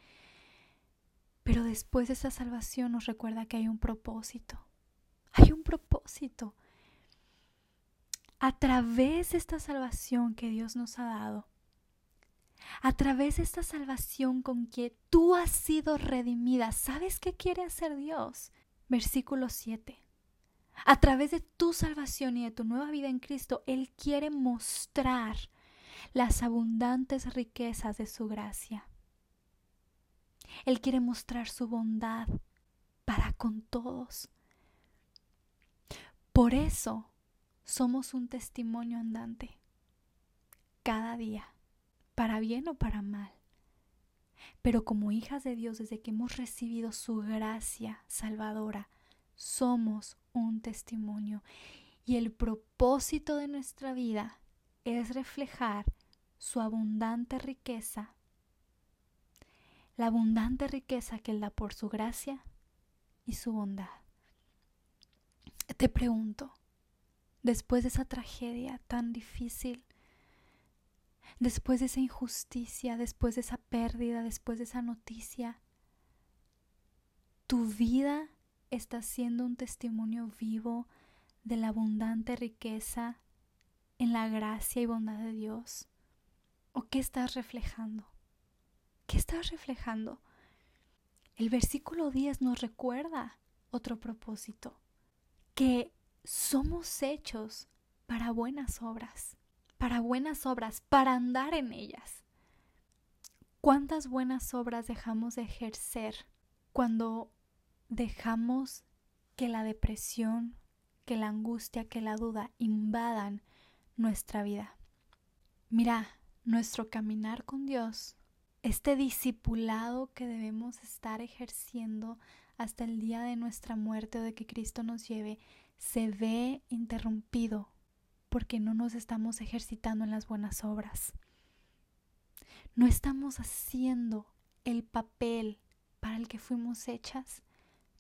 pero después de esa salvación nos recuerda que hay un propósito. Hay un propósito. A través de esta salvación que Dios nos ha dado, a través de esta salvación con que tú has sido redimida, ¿sabes qué quiere hacer Dios? Versículo 7 a través de tu salvación y de tu nueva vida en Cristo, Él quiere mostrar las abundantes riquezas de su gracia. Él quiere mostrar su bondad para con todos. Por eso somos un testimonio andante, cada día, para bien o para mal. Pero como hijas de Dios, desde que hemos recibido su gracia salvadora, somos un testimonio y el propósito de nuestra vida es reflejar su abundante riqueza, la abundante riqueza que Él da por su gracia y su bondad. Te pregunto, después de esa tragedia tan difícil, después de esa injusticia, después de esa pérdida, después de esa noticia, tu vida estás siendo un testimonio vivo de la abundante riqueza en la gracia y bondad de Dios? ¿O qué estás reflejando? ¿Qué estás reflejando? El versículo 10 nos recuerda otro propósito, que somos hechos para buenas obras, para buenas obras, para andar en ellas. ¿Cuántas buenas obras dejamos de ejercer cuando dejamos que la depresión, que la angustia, que la duda invadan nuestra vida. Mira, nuestro caminar con Dios, este discipulado que debemos estar ejerciendo hasta el día de nuestra muerte o de que Cristo nos lleve, se ve interrumpido porque no nos estamos ejercitando en las buenas obras. No estamos haciendo el papel para el que fuimos hechas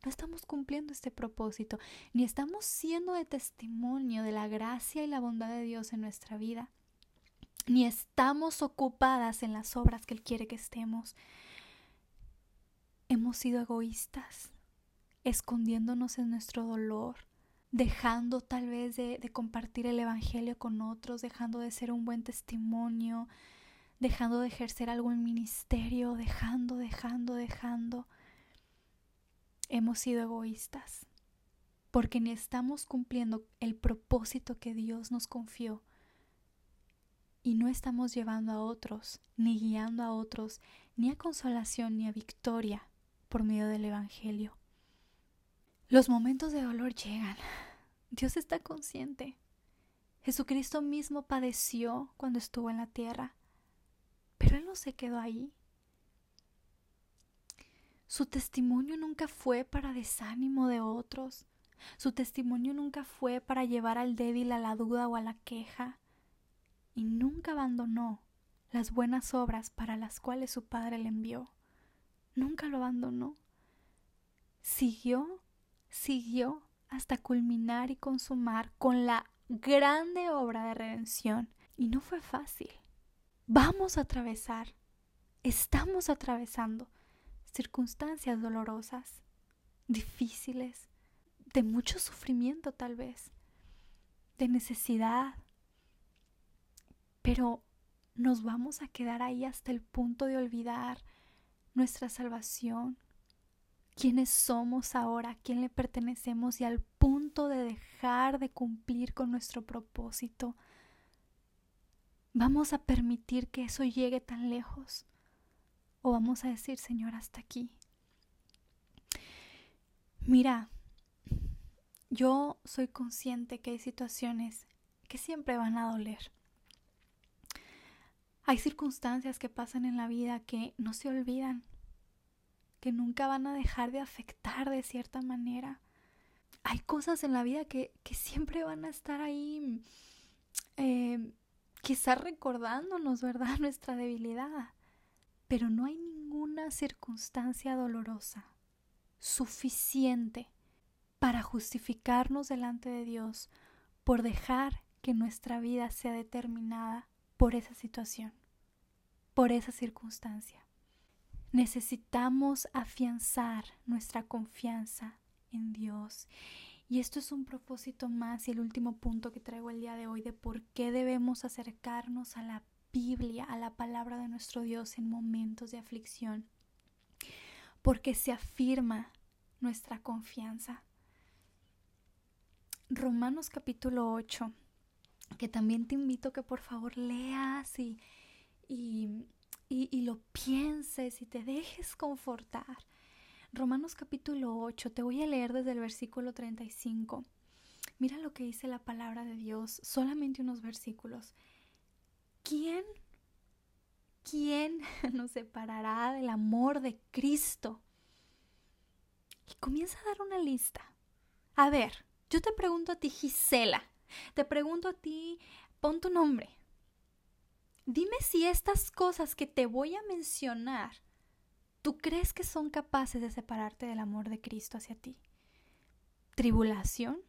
no estamos cumpliendo este propósito, ni estamos siendo de testimonio de la gracia y la bondad de Dios en nuestra vida, ni estamos ocupadas en las obras que Él quiere que estemos. Hemos sido egoístas, escondiéndonos en nuestro dolor, dejando tal vez de, compartir el Evangelio con otros, dejando de ser un buen testimonio, dejando de ejercer algún ministerio, dejando, dejando, dejando hemos sido egoístas, porque ni estamos cumpliendo el propósito que Dios nos confió y no estamos llevando a otros, ni guiando a otros, ni a consolación, ni a victoria por medio del Evangelio. Los momentos de dolor llegan. Dios está consciente. Jesucristo mismo padeció cuando estuvo en la tierra, pero Él no se quedó ahí. Su testimonio nunca fue para desánimo de otros. Su testimonio nunca fue para llevar al débil a la duda o a la queja. Y nunca abandonó las buenas obras para las cuales su Padre le envió. Nunca lo abandonó. Siguió, siguió hasta culminar y consumar con la grande obra de redención. Y no fue fácil. Vamos a atravesar, estamos atravesando circunstancias dolorosas, difíciles, de mucho sufrimiento tal vez, de necesidad. Pero nos vamos a quedar ahí hasta el punto de olvidar nuestra salvación, quiénes somos ahora, a quién le pertenecemos y al punto de dejar de cumplir con nuestro propósito, ¿vamos a permitir que eso llegue tan lejos? ¿O vamos a decir, Señor, hasta aquí? Mira, yo soy consciente que hay situaciones que siempre van a doler. Hay circunstancias que pasan en la vida que no se olvidan, que nunca van a dejar de afectar de cierta manera. Hay cosas en la vida que, siempre van a estar ahí, eh, quizás recordándonos, ¿verdad?, nuestra debilidad. Pero no hay ninguna circunstancia dolorosa suficiente para justificarnos delante de Dios por dejar que nuestra vida sea determinada por esa situación, por esa circunstancia. Necesitamos afianzar nuestra confianza en Dios. Y esto es un propósito más y el último punto que traigo el día de hoy de por qué debemos acercarnos a la Biblia, a la palabra de nuestro Dios en momentos de aflicción. Porque se afirma nuestra confianza. Romanos capítulo 8, que también te invito que por favor leas y, y y, lo pienses y te dejes confortar. Romanos capítulo 8, te voy a leer desde el versículo 35. Mira lo que dice la palabra de Dios, solamente unos versículos. ¿Quién, quién nos separará del amor de Cristo? Y comienza a dar una lista. A ver, yo te pregunto a ti, Gisela, te pregunto a ti, pon tu nombre. Dime si estas cosas que te voy a mencionar, ¿tú crees que son capaces de separarte del amor de Cristo hacia ti? ¿Tribulación?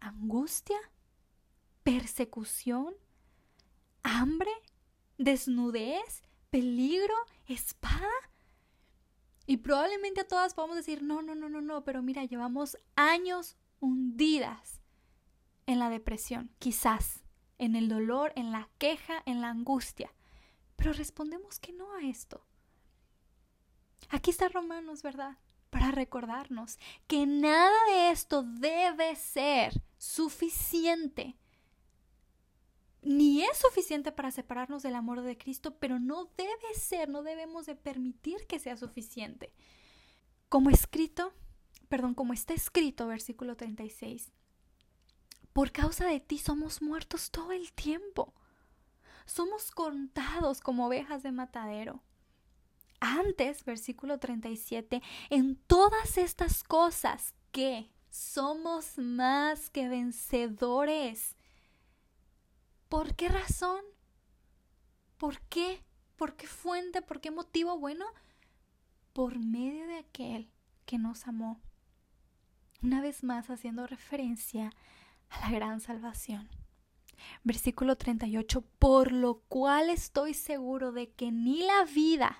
¿Angustia? ¿Persecución? ¿Hambre? ¿Desnudez? ¿Peligro? ¿Espada? Y probablemente a todas podamos decir, no, no, no, no, no, pero mira, llevamos años hundidas en la depresión, quizás en el dolor, en la queja, en la angustia. Pero respondemos que no a esto. Aquí está Romanos, ¿verdad? Para recordarnos que nada de esto debe ser suficiente. Ni es suficiente para separarnos del amor de Cristo, pero no debe ser, no debemos de permitir que sea suficiente. Como escrito, perdón, como está escrito, versículo 36, por causa de ti somos muertos todo el tiempo. Somos contados como ovejas de matadero. Antes, versículo 37, en todas estas cosas que somos más que vencedores. ¿Por qué razón? ¿Por qué? ¿Por qué fuente? ¿Por qué motivo? Bueno, por medio de aquel que nos amó. Una vez más haciendo referencia a la gran salvación. Versículo 38, por lo cual estoy seguro de que ni la vida,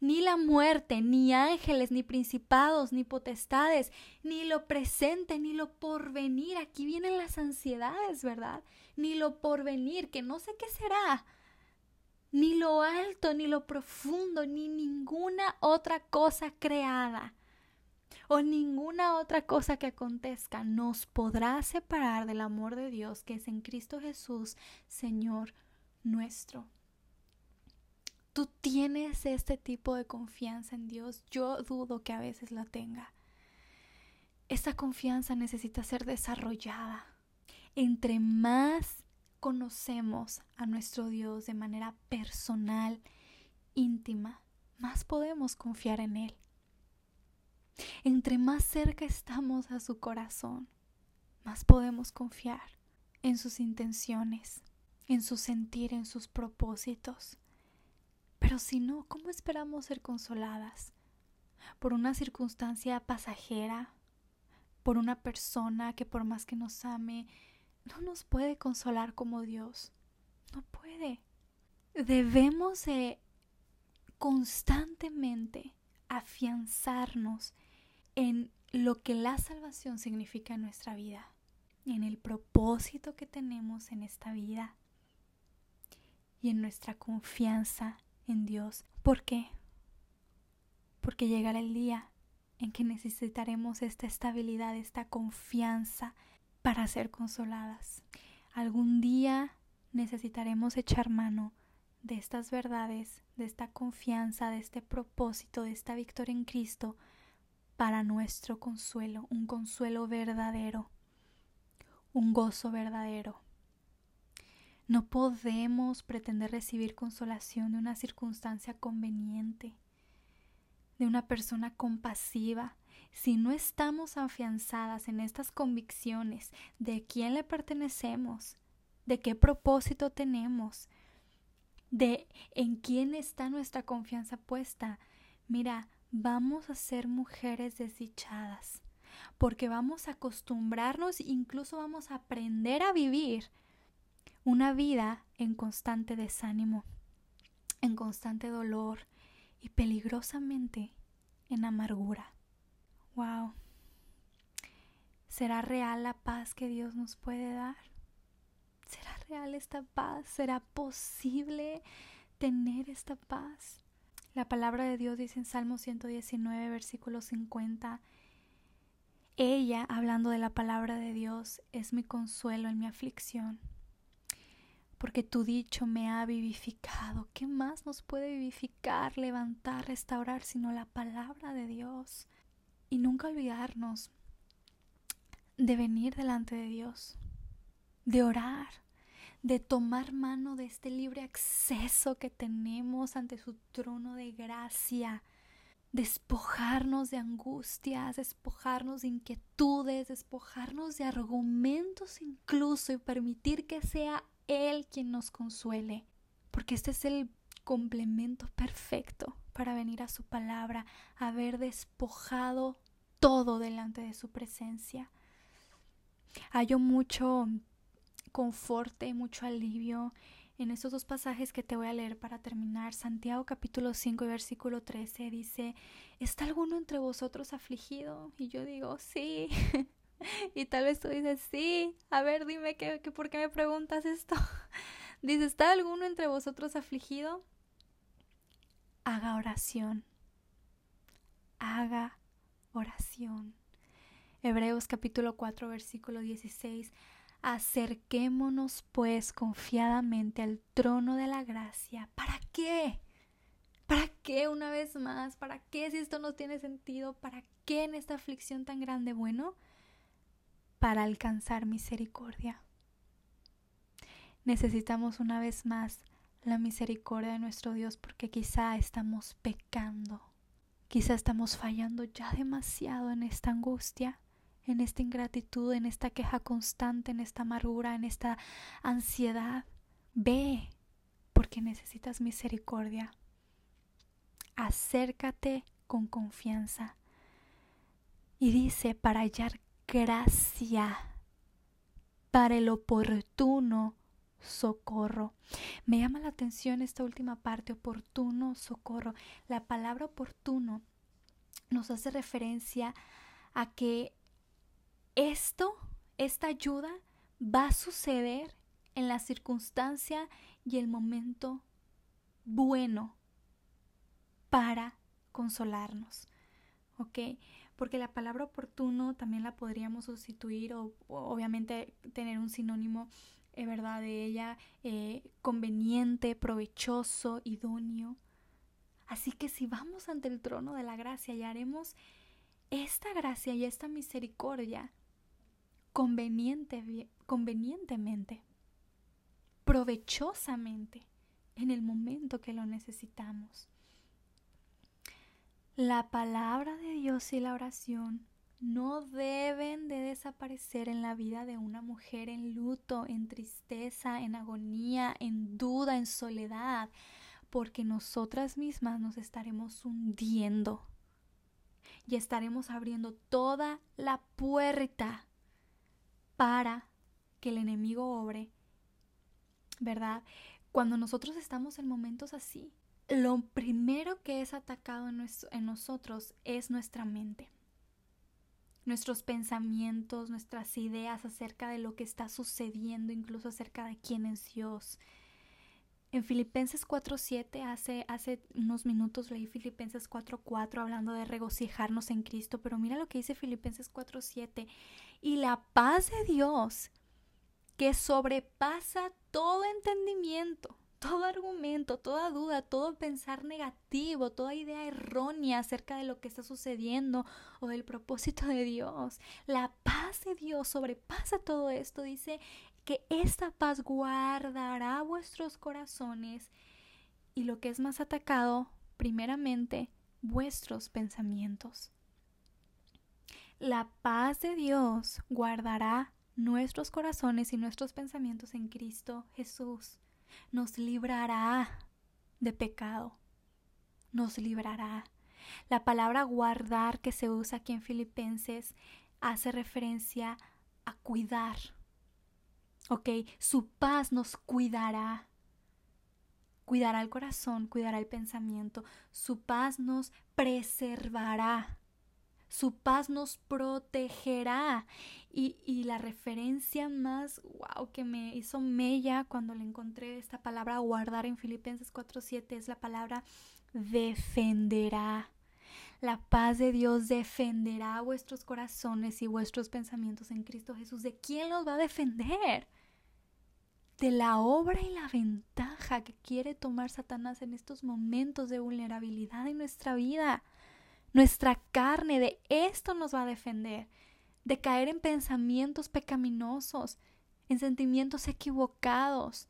ni la muerte, ni ángeles, ni principados, ni potestades, ni lo presente, ni lo porvenir, aquí vienen las ansiedades, ¿verdad? Ni lo porvenir, que no sé qué será, ni lo alto, ni lo profundo, ni ninguna otra cosa creada o ninguna otra cosa que acontezca nos podrá separar del amor de Dios que es en Cristo Jesús, Señor nuestro. Tú tienes este tipo de confianza en Dios. Yo dudo que a veces la tenga. Esta confianza necesita ser desarrollada. Entre más conocemos a nuestro Dios de manera personal, íntima, más podemos confiar en Él. Entre más cerca estamos a su corazón, más podemos confiar en sus intenciones, en su sentir, en sus propósitos. Pero si no, ¿cómo esperamos ser consoladas? ¿Por una circunstancia pasajera? ¿Por una persona que por más que nos ame, no nos puede consolar como Dios? No puede. Debemos de constantemente afianzarnos en lo que la salvación significa en nuestra vida, en el propósito que tenemos en esta vida y en nuestra confianza en Dios. ¿Por qué? porque llegará el día en que necesitaremos esta estabilidad, esta confianza para ser consoladas. Algún día necesitaremos echar mano de estas verdades, de esta confianza, de este propósito, de esta victoria en Cristo para nuestro consuelo, un consuelo verdadero, un gozo verdadero. No podemos pretender recibir consolación de una circunstancia conveniente, de una persona compasiva, si no estamos afianzadas en estas convicciones de quién le pertenecemos, de qué propósito tenemos, de en quién está nuestra confianza puesta, mira, vamos a ser mujeres desdichadas, porque vamos a acostumbrarnos, incluso vamos a aprender a vivir una vida en constante desánimo, en constante dolor y peligrosamente en amargura. Wow. ¿Será real la paz que Dios nos puede dar? ¿Será real esta paz? ¿Será posible tener esta paz? La palabra de Dios dice en Salmo 119, versículo 50, Ella, hablando de la palabra de Dios, es mi consuelo en mi aflicción, porque tu dicho me ha vivificado. ¿Qué más nos puede vivificar, levantar, restaurar, sino la palabra de Dios? Y nunca olvidarnos de venir delante de Dios, de orar, de tomar mano de este libre acceso que tenemos ante su trono de gracia, despojarnos de angustias, despojarnos de inquietudes, despojarnos de argumentos incluso y permitir que sea Él quien nos consuele, porque este es el complemento perfecto para venir a su palabra, haber despojado todo delante de su presencia. Hallo mucho conforte, mucho alivio en estos dos pasajes que te voy a leer para terminar. Santiago capítulo 5 y versículo 13 dice, ¿está alguno entre vosotros afligido? Y yo digo, sí. y tal vez tú dices, sí. A ver, dime que, que por qué me preguntas esto. dice, ¿está alguno entre vosotros afligido? Haga oración. Haga oración. Hebreos capítulo 4 versículo 16. Acerquémonos pues confiadamente al trono de la gracia. ¿Para qué? ¿Para qué una vez más? ¿Para qué si esto no tiene sentido? ¿Para qué en esta aflicción tan grande? Bueno, para alcanzar misericordia. Necesitamos una vez más la misericordia de nuestro Dios porque quizá estamos pecando, quizá estamos fallando ya demasiado en esta angustia, en esta ingratitud, en esta queja constante, en esta amargura, en esta ansiedad. Ve porque necesitas misericordia. Acércate con confianza. Y dice, para hallar gracia, para el oportuno socorro. Me llama la atención esta última parte, oportuno socorro. La palabra oportuno nos hace referencia a que esto, esta ayuda, va a suceder en la circunstancia y el momento bueno para consolarnos. ¿Ok? Porque la palabra oportuno también la podríamos sustituir o, obviamente tener un sinónimo ¿verdad? De ella eh, conveniente, provechoso, idóneo. Así que si vamos ante el trono de la gracia y haremos esta gracia y esta misericordia conveniente, convenientemente, provechosamente, en el momento que lo necesitamos. La palabra de Dios y la oración no deben de desaparecer en la vida de una mujer en luto, en tristeza, en agonía, en duda, en soledad, porque nosotras mismas nos estaremos hundiendo y estaremos abriendo toda la puerta para que el enemigo obre, ¿verdad? Cuando nosotros estamos en momentos así, lo primero que es atacado en, en nosotros es nuestra mente nuestros pensamientos, nuestras ideas acerca de lo que está sucediendo, incluso acerca de quién es Dios. En Filipenses 4.7, hace, hace unos minutos leí Filipenses 4.4 hablando de regocijarnos en Cristo, pero mira lo que dice Filipenses 4.7. Y la paz de Dios, que sobrepasa todo entendimiento, todo argumento, toda duda, todo pensar negativo, toda idea errónea acerca de lo que está sucediendo o del propósito de Dios. La paz de Dios sobrepasa todo esto, dice que esta paz guardará vuestros corazones y lo que es más atacado, primeramente, vuestros pensamientos. La paz de Dios guardará nuestros corazones y nuestros pensamientos en Cristo Jesús nos librará de pecado, nos librará. La palabra guardar que se usa aquí en Filipenses hace referencia a cuidar. Ok, su paz nos cuidará. Cuidará el corazón, cuidará el pensamiento. Su paz nos preservará. Su paz nos protegerá. Y, la referencia más wow que me hizo mella cuando le encontré esta palabra guardar en Filipenses 4:7 es la palabra defenderá. La paz de Dios defenderá vuestros corazones y vuestros pensamientos en Cristo Jesús. ¿De quién los va a defender? De la obra y la ventaja que quiere tomar Satanás en estos momentos de vulnerabilidad en nuestra vida. Nuestra carne de esto nos va a defender, de caer en pensamientos pecaminosos, en sentimientos equivocados.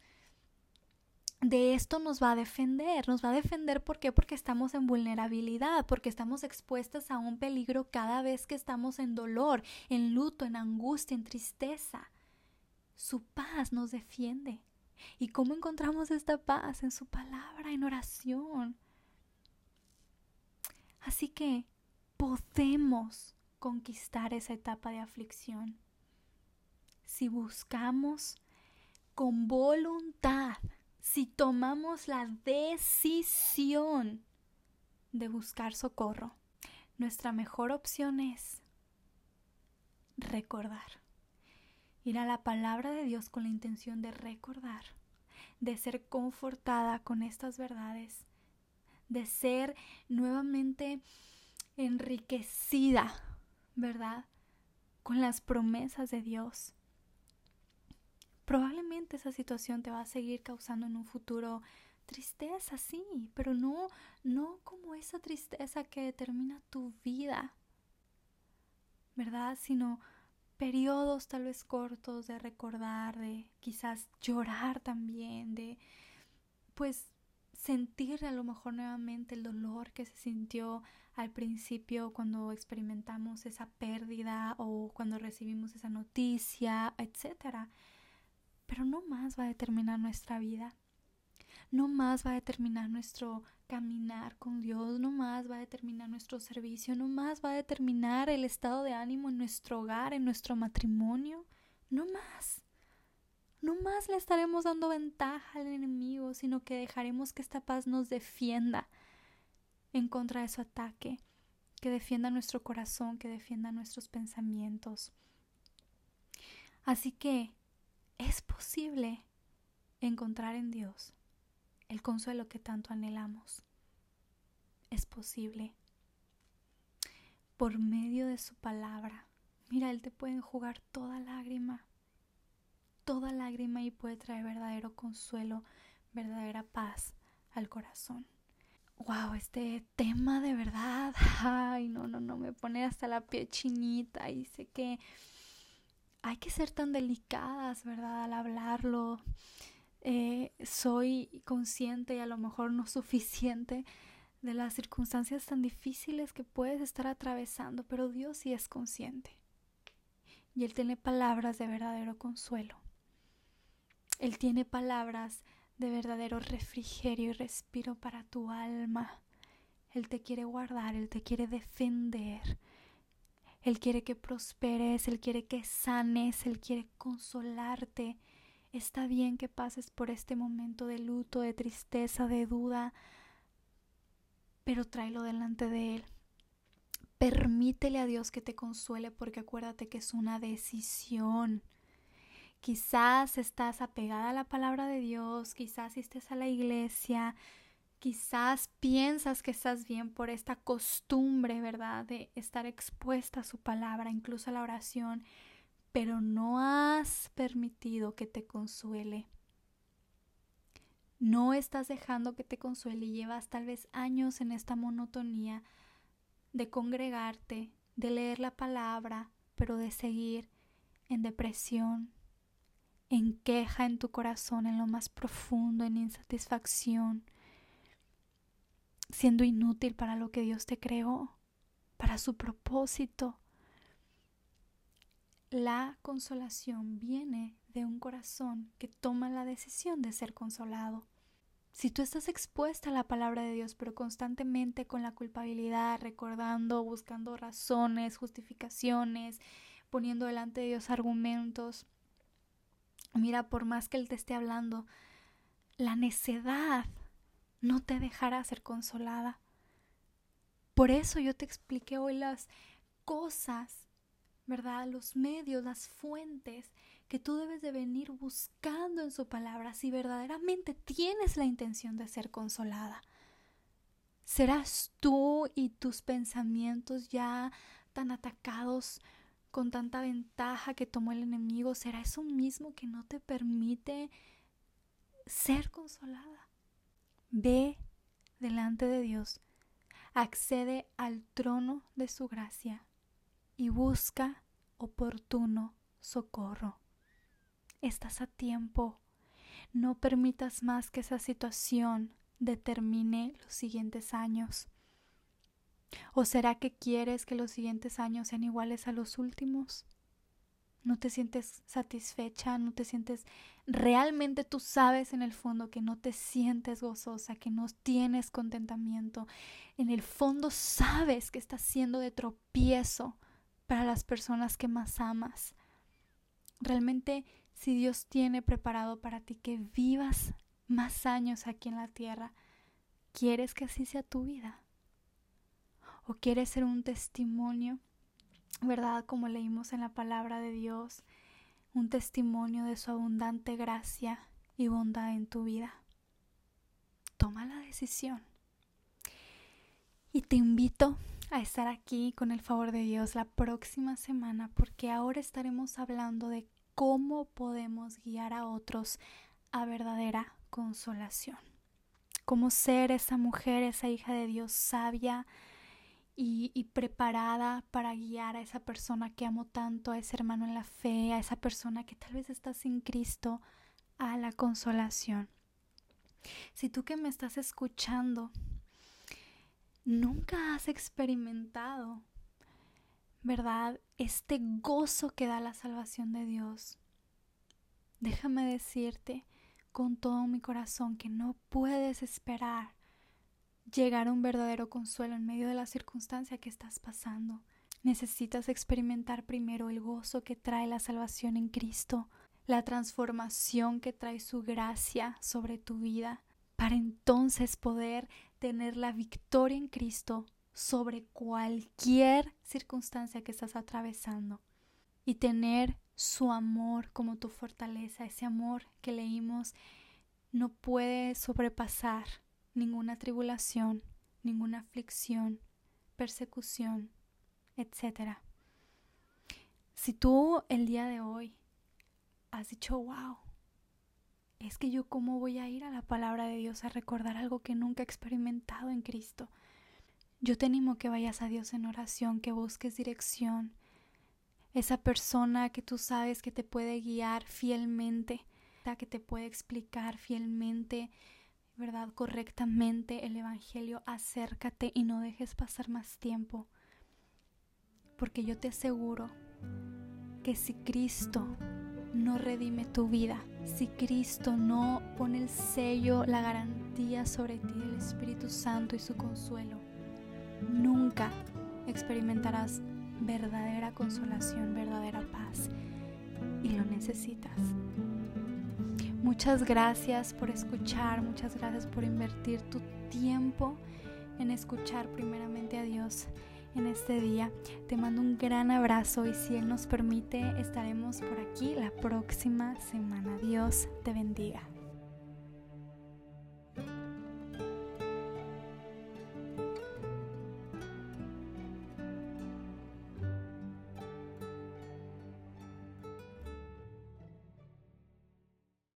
De esto nos va a defender, nos va a defender ¿por qué? Porque estamos en vulnerabilidad, porque estamos expuestas a un peligro cada vez que estamos en dolor, en luto, en angustia, en tristeza. Su paz nos defiende. ¿Y cómo encontramos esta paz? En su palabra, en oración. Así que podemos conquistar esa etapa de aflicción si buscamos con voluntad, si tomamos la decisión de buscar socorro. Nuestra mejor opción es recordar. Ir a la palabra de Dios con la intención de recordar, de ser confortada con estas verdades de ser nuevamente enriquecida, ¿verdad? Con las promesas de Dios. Probablemente esa situación te va a seguir causando en un futuro tristeza, sí, pero no, no como esa tristeza que determina tu vida, ¿verdad? Sino periodos tal vez cortos de recordar, de quizás llorar también, de pues sentir a lo mejor nuevamente el dolor que se sintió al principio cuando experimentamos esa pérdida o cuando recibimos esa noticia, etcétera. Pero no más va a determinar nuestra vida. No más va a determinar nuestro caminar con Dios, no más va a determinar nuestro servicio, no más va a determinar el estado de ánimo en nuestro hogar, en nuestro matrimonio, no más. No más le estaremos dando ventaja al enemigo, sino que dejaremos que esta paz nos defienda en contra de su ataque, que defienda nuestro corazón, que defienda nuestros pensamientos. Así que es posible encontrar en Dios el consuelo que tanto anhelamos. Es posible. Por medio de su palabra. Mira, Él te puede enjugar toda lágrima toda lágrima y puede traer verdadero consuelo, verdadera paz al corazón. Wow, este tema de verdad, ay, no, no, no, me pone hasta la piel chinita y sé que hay que ser tan delicadas, ¿verdad? Al hablarlo. Eh, soy consciente y a lo mejor no suficiente de las circunstancias tan difíciles que puedes estar atravesando, pero Dios sí es consciente. Y Él tiene palabras de verdadero consuelo. Él tiene palabras de verdadero refrigerio y respiro para tu alma. Él te quiere guardar, Él te quiere defender. Él quiere que prosperes, Él quiere que sanes, Él quiere consolarte. Está bien que pases por este momento de luto, de tristeza, de duda, pero tráelo delante de Él. Permítele a Dios que te consuele porque acuérdate que es una decisión Quizás estás apegada a la palabra de Dios, quizás estés a la iglesia, quizás piensas que estás bien por esta costumbre, ¿verdad? De estar expuesta a su palabra, incluso a la oración, pero no has permitido que te consuele. No estás dejando que te consuele y llevas tal vez años en esta monotonía de congregarte, de leer la palabra, pero de seguir en depresión, en queja en tu corazón, en lo más profundo, en insatisfacción, siendo inútil para lo que Dios te creó, para su propósito. La consolación viene de un corazón que toma la decisión de ser consolado. Si tú estás expuesta a la palabra de Dios, pero constantemente con la culpabilidad, recordando, buscando razones, justificaciones, poniendo delante de Dios argumentos, mira, por más que Él te esté hablando, la necedad no te dejará ser consolada. Por eso yo te expliqué hoy las cosas, ¿verdad? Los medios, las fuentes que tú debes de venir buscando en su palabra si verdaderamente tienes la intención de ser consolada. ¿Serás tú y tus pensamientos ya tan atacados con tanta ventaja que tomó el enemigo? ¿Será eso mismo que no te permite ser consolada? Ve delante de Dios, accede al trono de su gracia y busca oportuno socorro estás a tiempo. No permitas más que esa situación determine los siguientes años. ¿O será que quieres que los siguientes años sean iguales a los últimos? ¿No te sientes satisfecha? ¿No te sientes realmente tú sabes en el fondo que no te sientes gozosa, que no tienes contentamiento? En el fondo sabes que estás siendo de tropiezo para las personas que más amas. Realmente si Dios tiene preparado para ti que vivas más años aquí en la tierra, ¿quieres que así sea tu vida? ¿O quieres ser un testimonio, verdad, como leímos en la palabra de Dios, un testimonio de su abundante gracia y bondad en tu vida? Toma la decisión. Y te invito a estar aquí con el favor de Dios la próxima semana porque ahora estaremos hablando de cómo podemos guiar a otros a verdadera consolación. Cómo ser esa mujer, esa hija de Dios sabia y, preparada para guiar a esa persona que amo tanto, a ese hermano en la fe, a esa persona que tal vez está sin Cristo, a la consolación. Si tú que me estás escuchando nunca has experimentado ¿verdad? Este gozo que da la salvación de Dios. Déjame decirte con todo mi corazón que no puedes esperar llegar a un verdadero consuelo en medio de la circunstancia que estás pasando. Necesitas experimentar primero el gozo que trae la salvación en Cristo, la transformación que trae su gracia sobre tu vida, para entonces poder tener la victoria en Cristo sobre cualquier circunstancia que estás atravesando y tener su amor como tu fortaleza, ese amor que leímos no puede sobrepasar ninguna tribulación, ninguna aflicción, persecución, etc. Si tú el día de hoy has dicho, wow, es que yo cómo voy a ir a la palabra de Dios a recordar algo que nunca he experimentado en Cristo, yo te animo que vayas a Dios en oración, que busques dirección. Esa persona que tú sabes que te puede guiar fielmente, que te puede explicar fielmente, ¿verdad? Correctamente el Evangelio, acércate y no dejes pasar más tiempo. Porque yo te aseguro que si Cristo no redime tu vida, si Cristo no pone el sello, la garantía sobre ti del Espíritu Santo y su consuelo, nunca experimentarás verdadera consolación, verdadera paz. Y lo necesitas. Muchas gracias por escuchar, muchas gracias por invertir tu tiempo en escuchar primeramente a Dios, en este día. Te mando un gran abrazo y si Él nos permite estaremos por aquí la próxima semana. Dios te bendiga.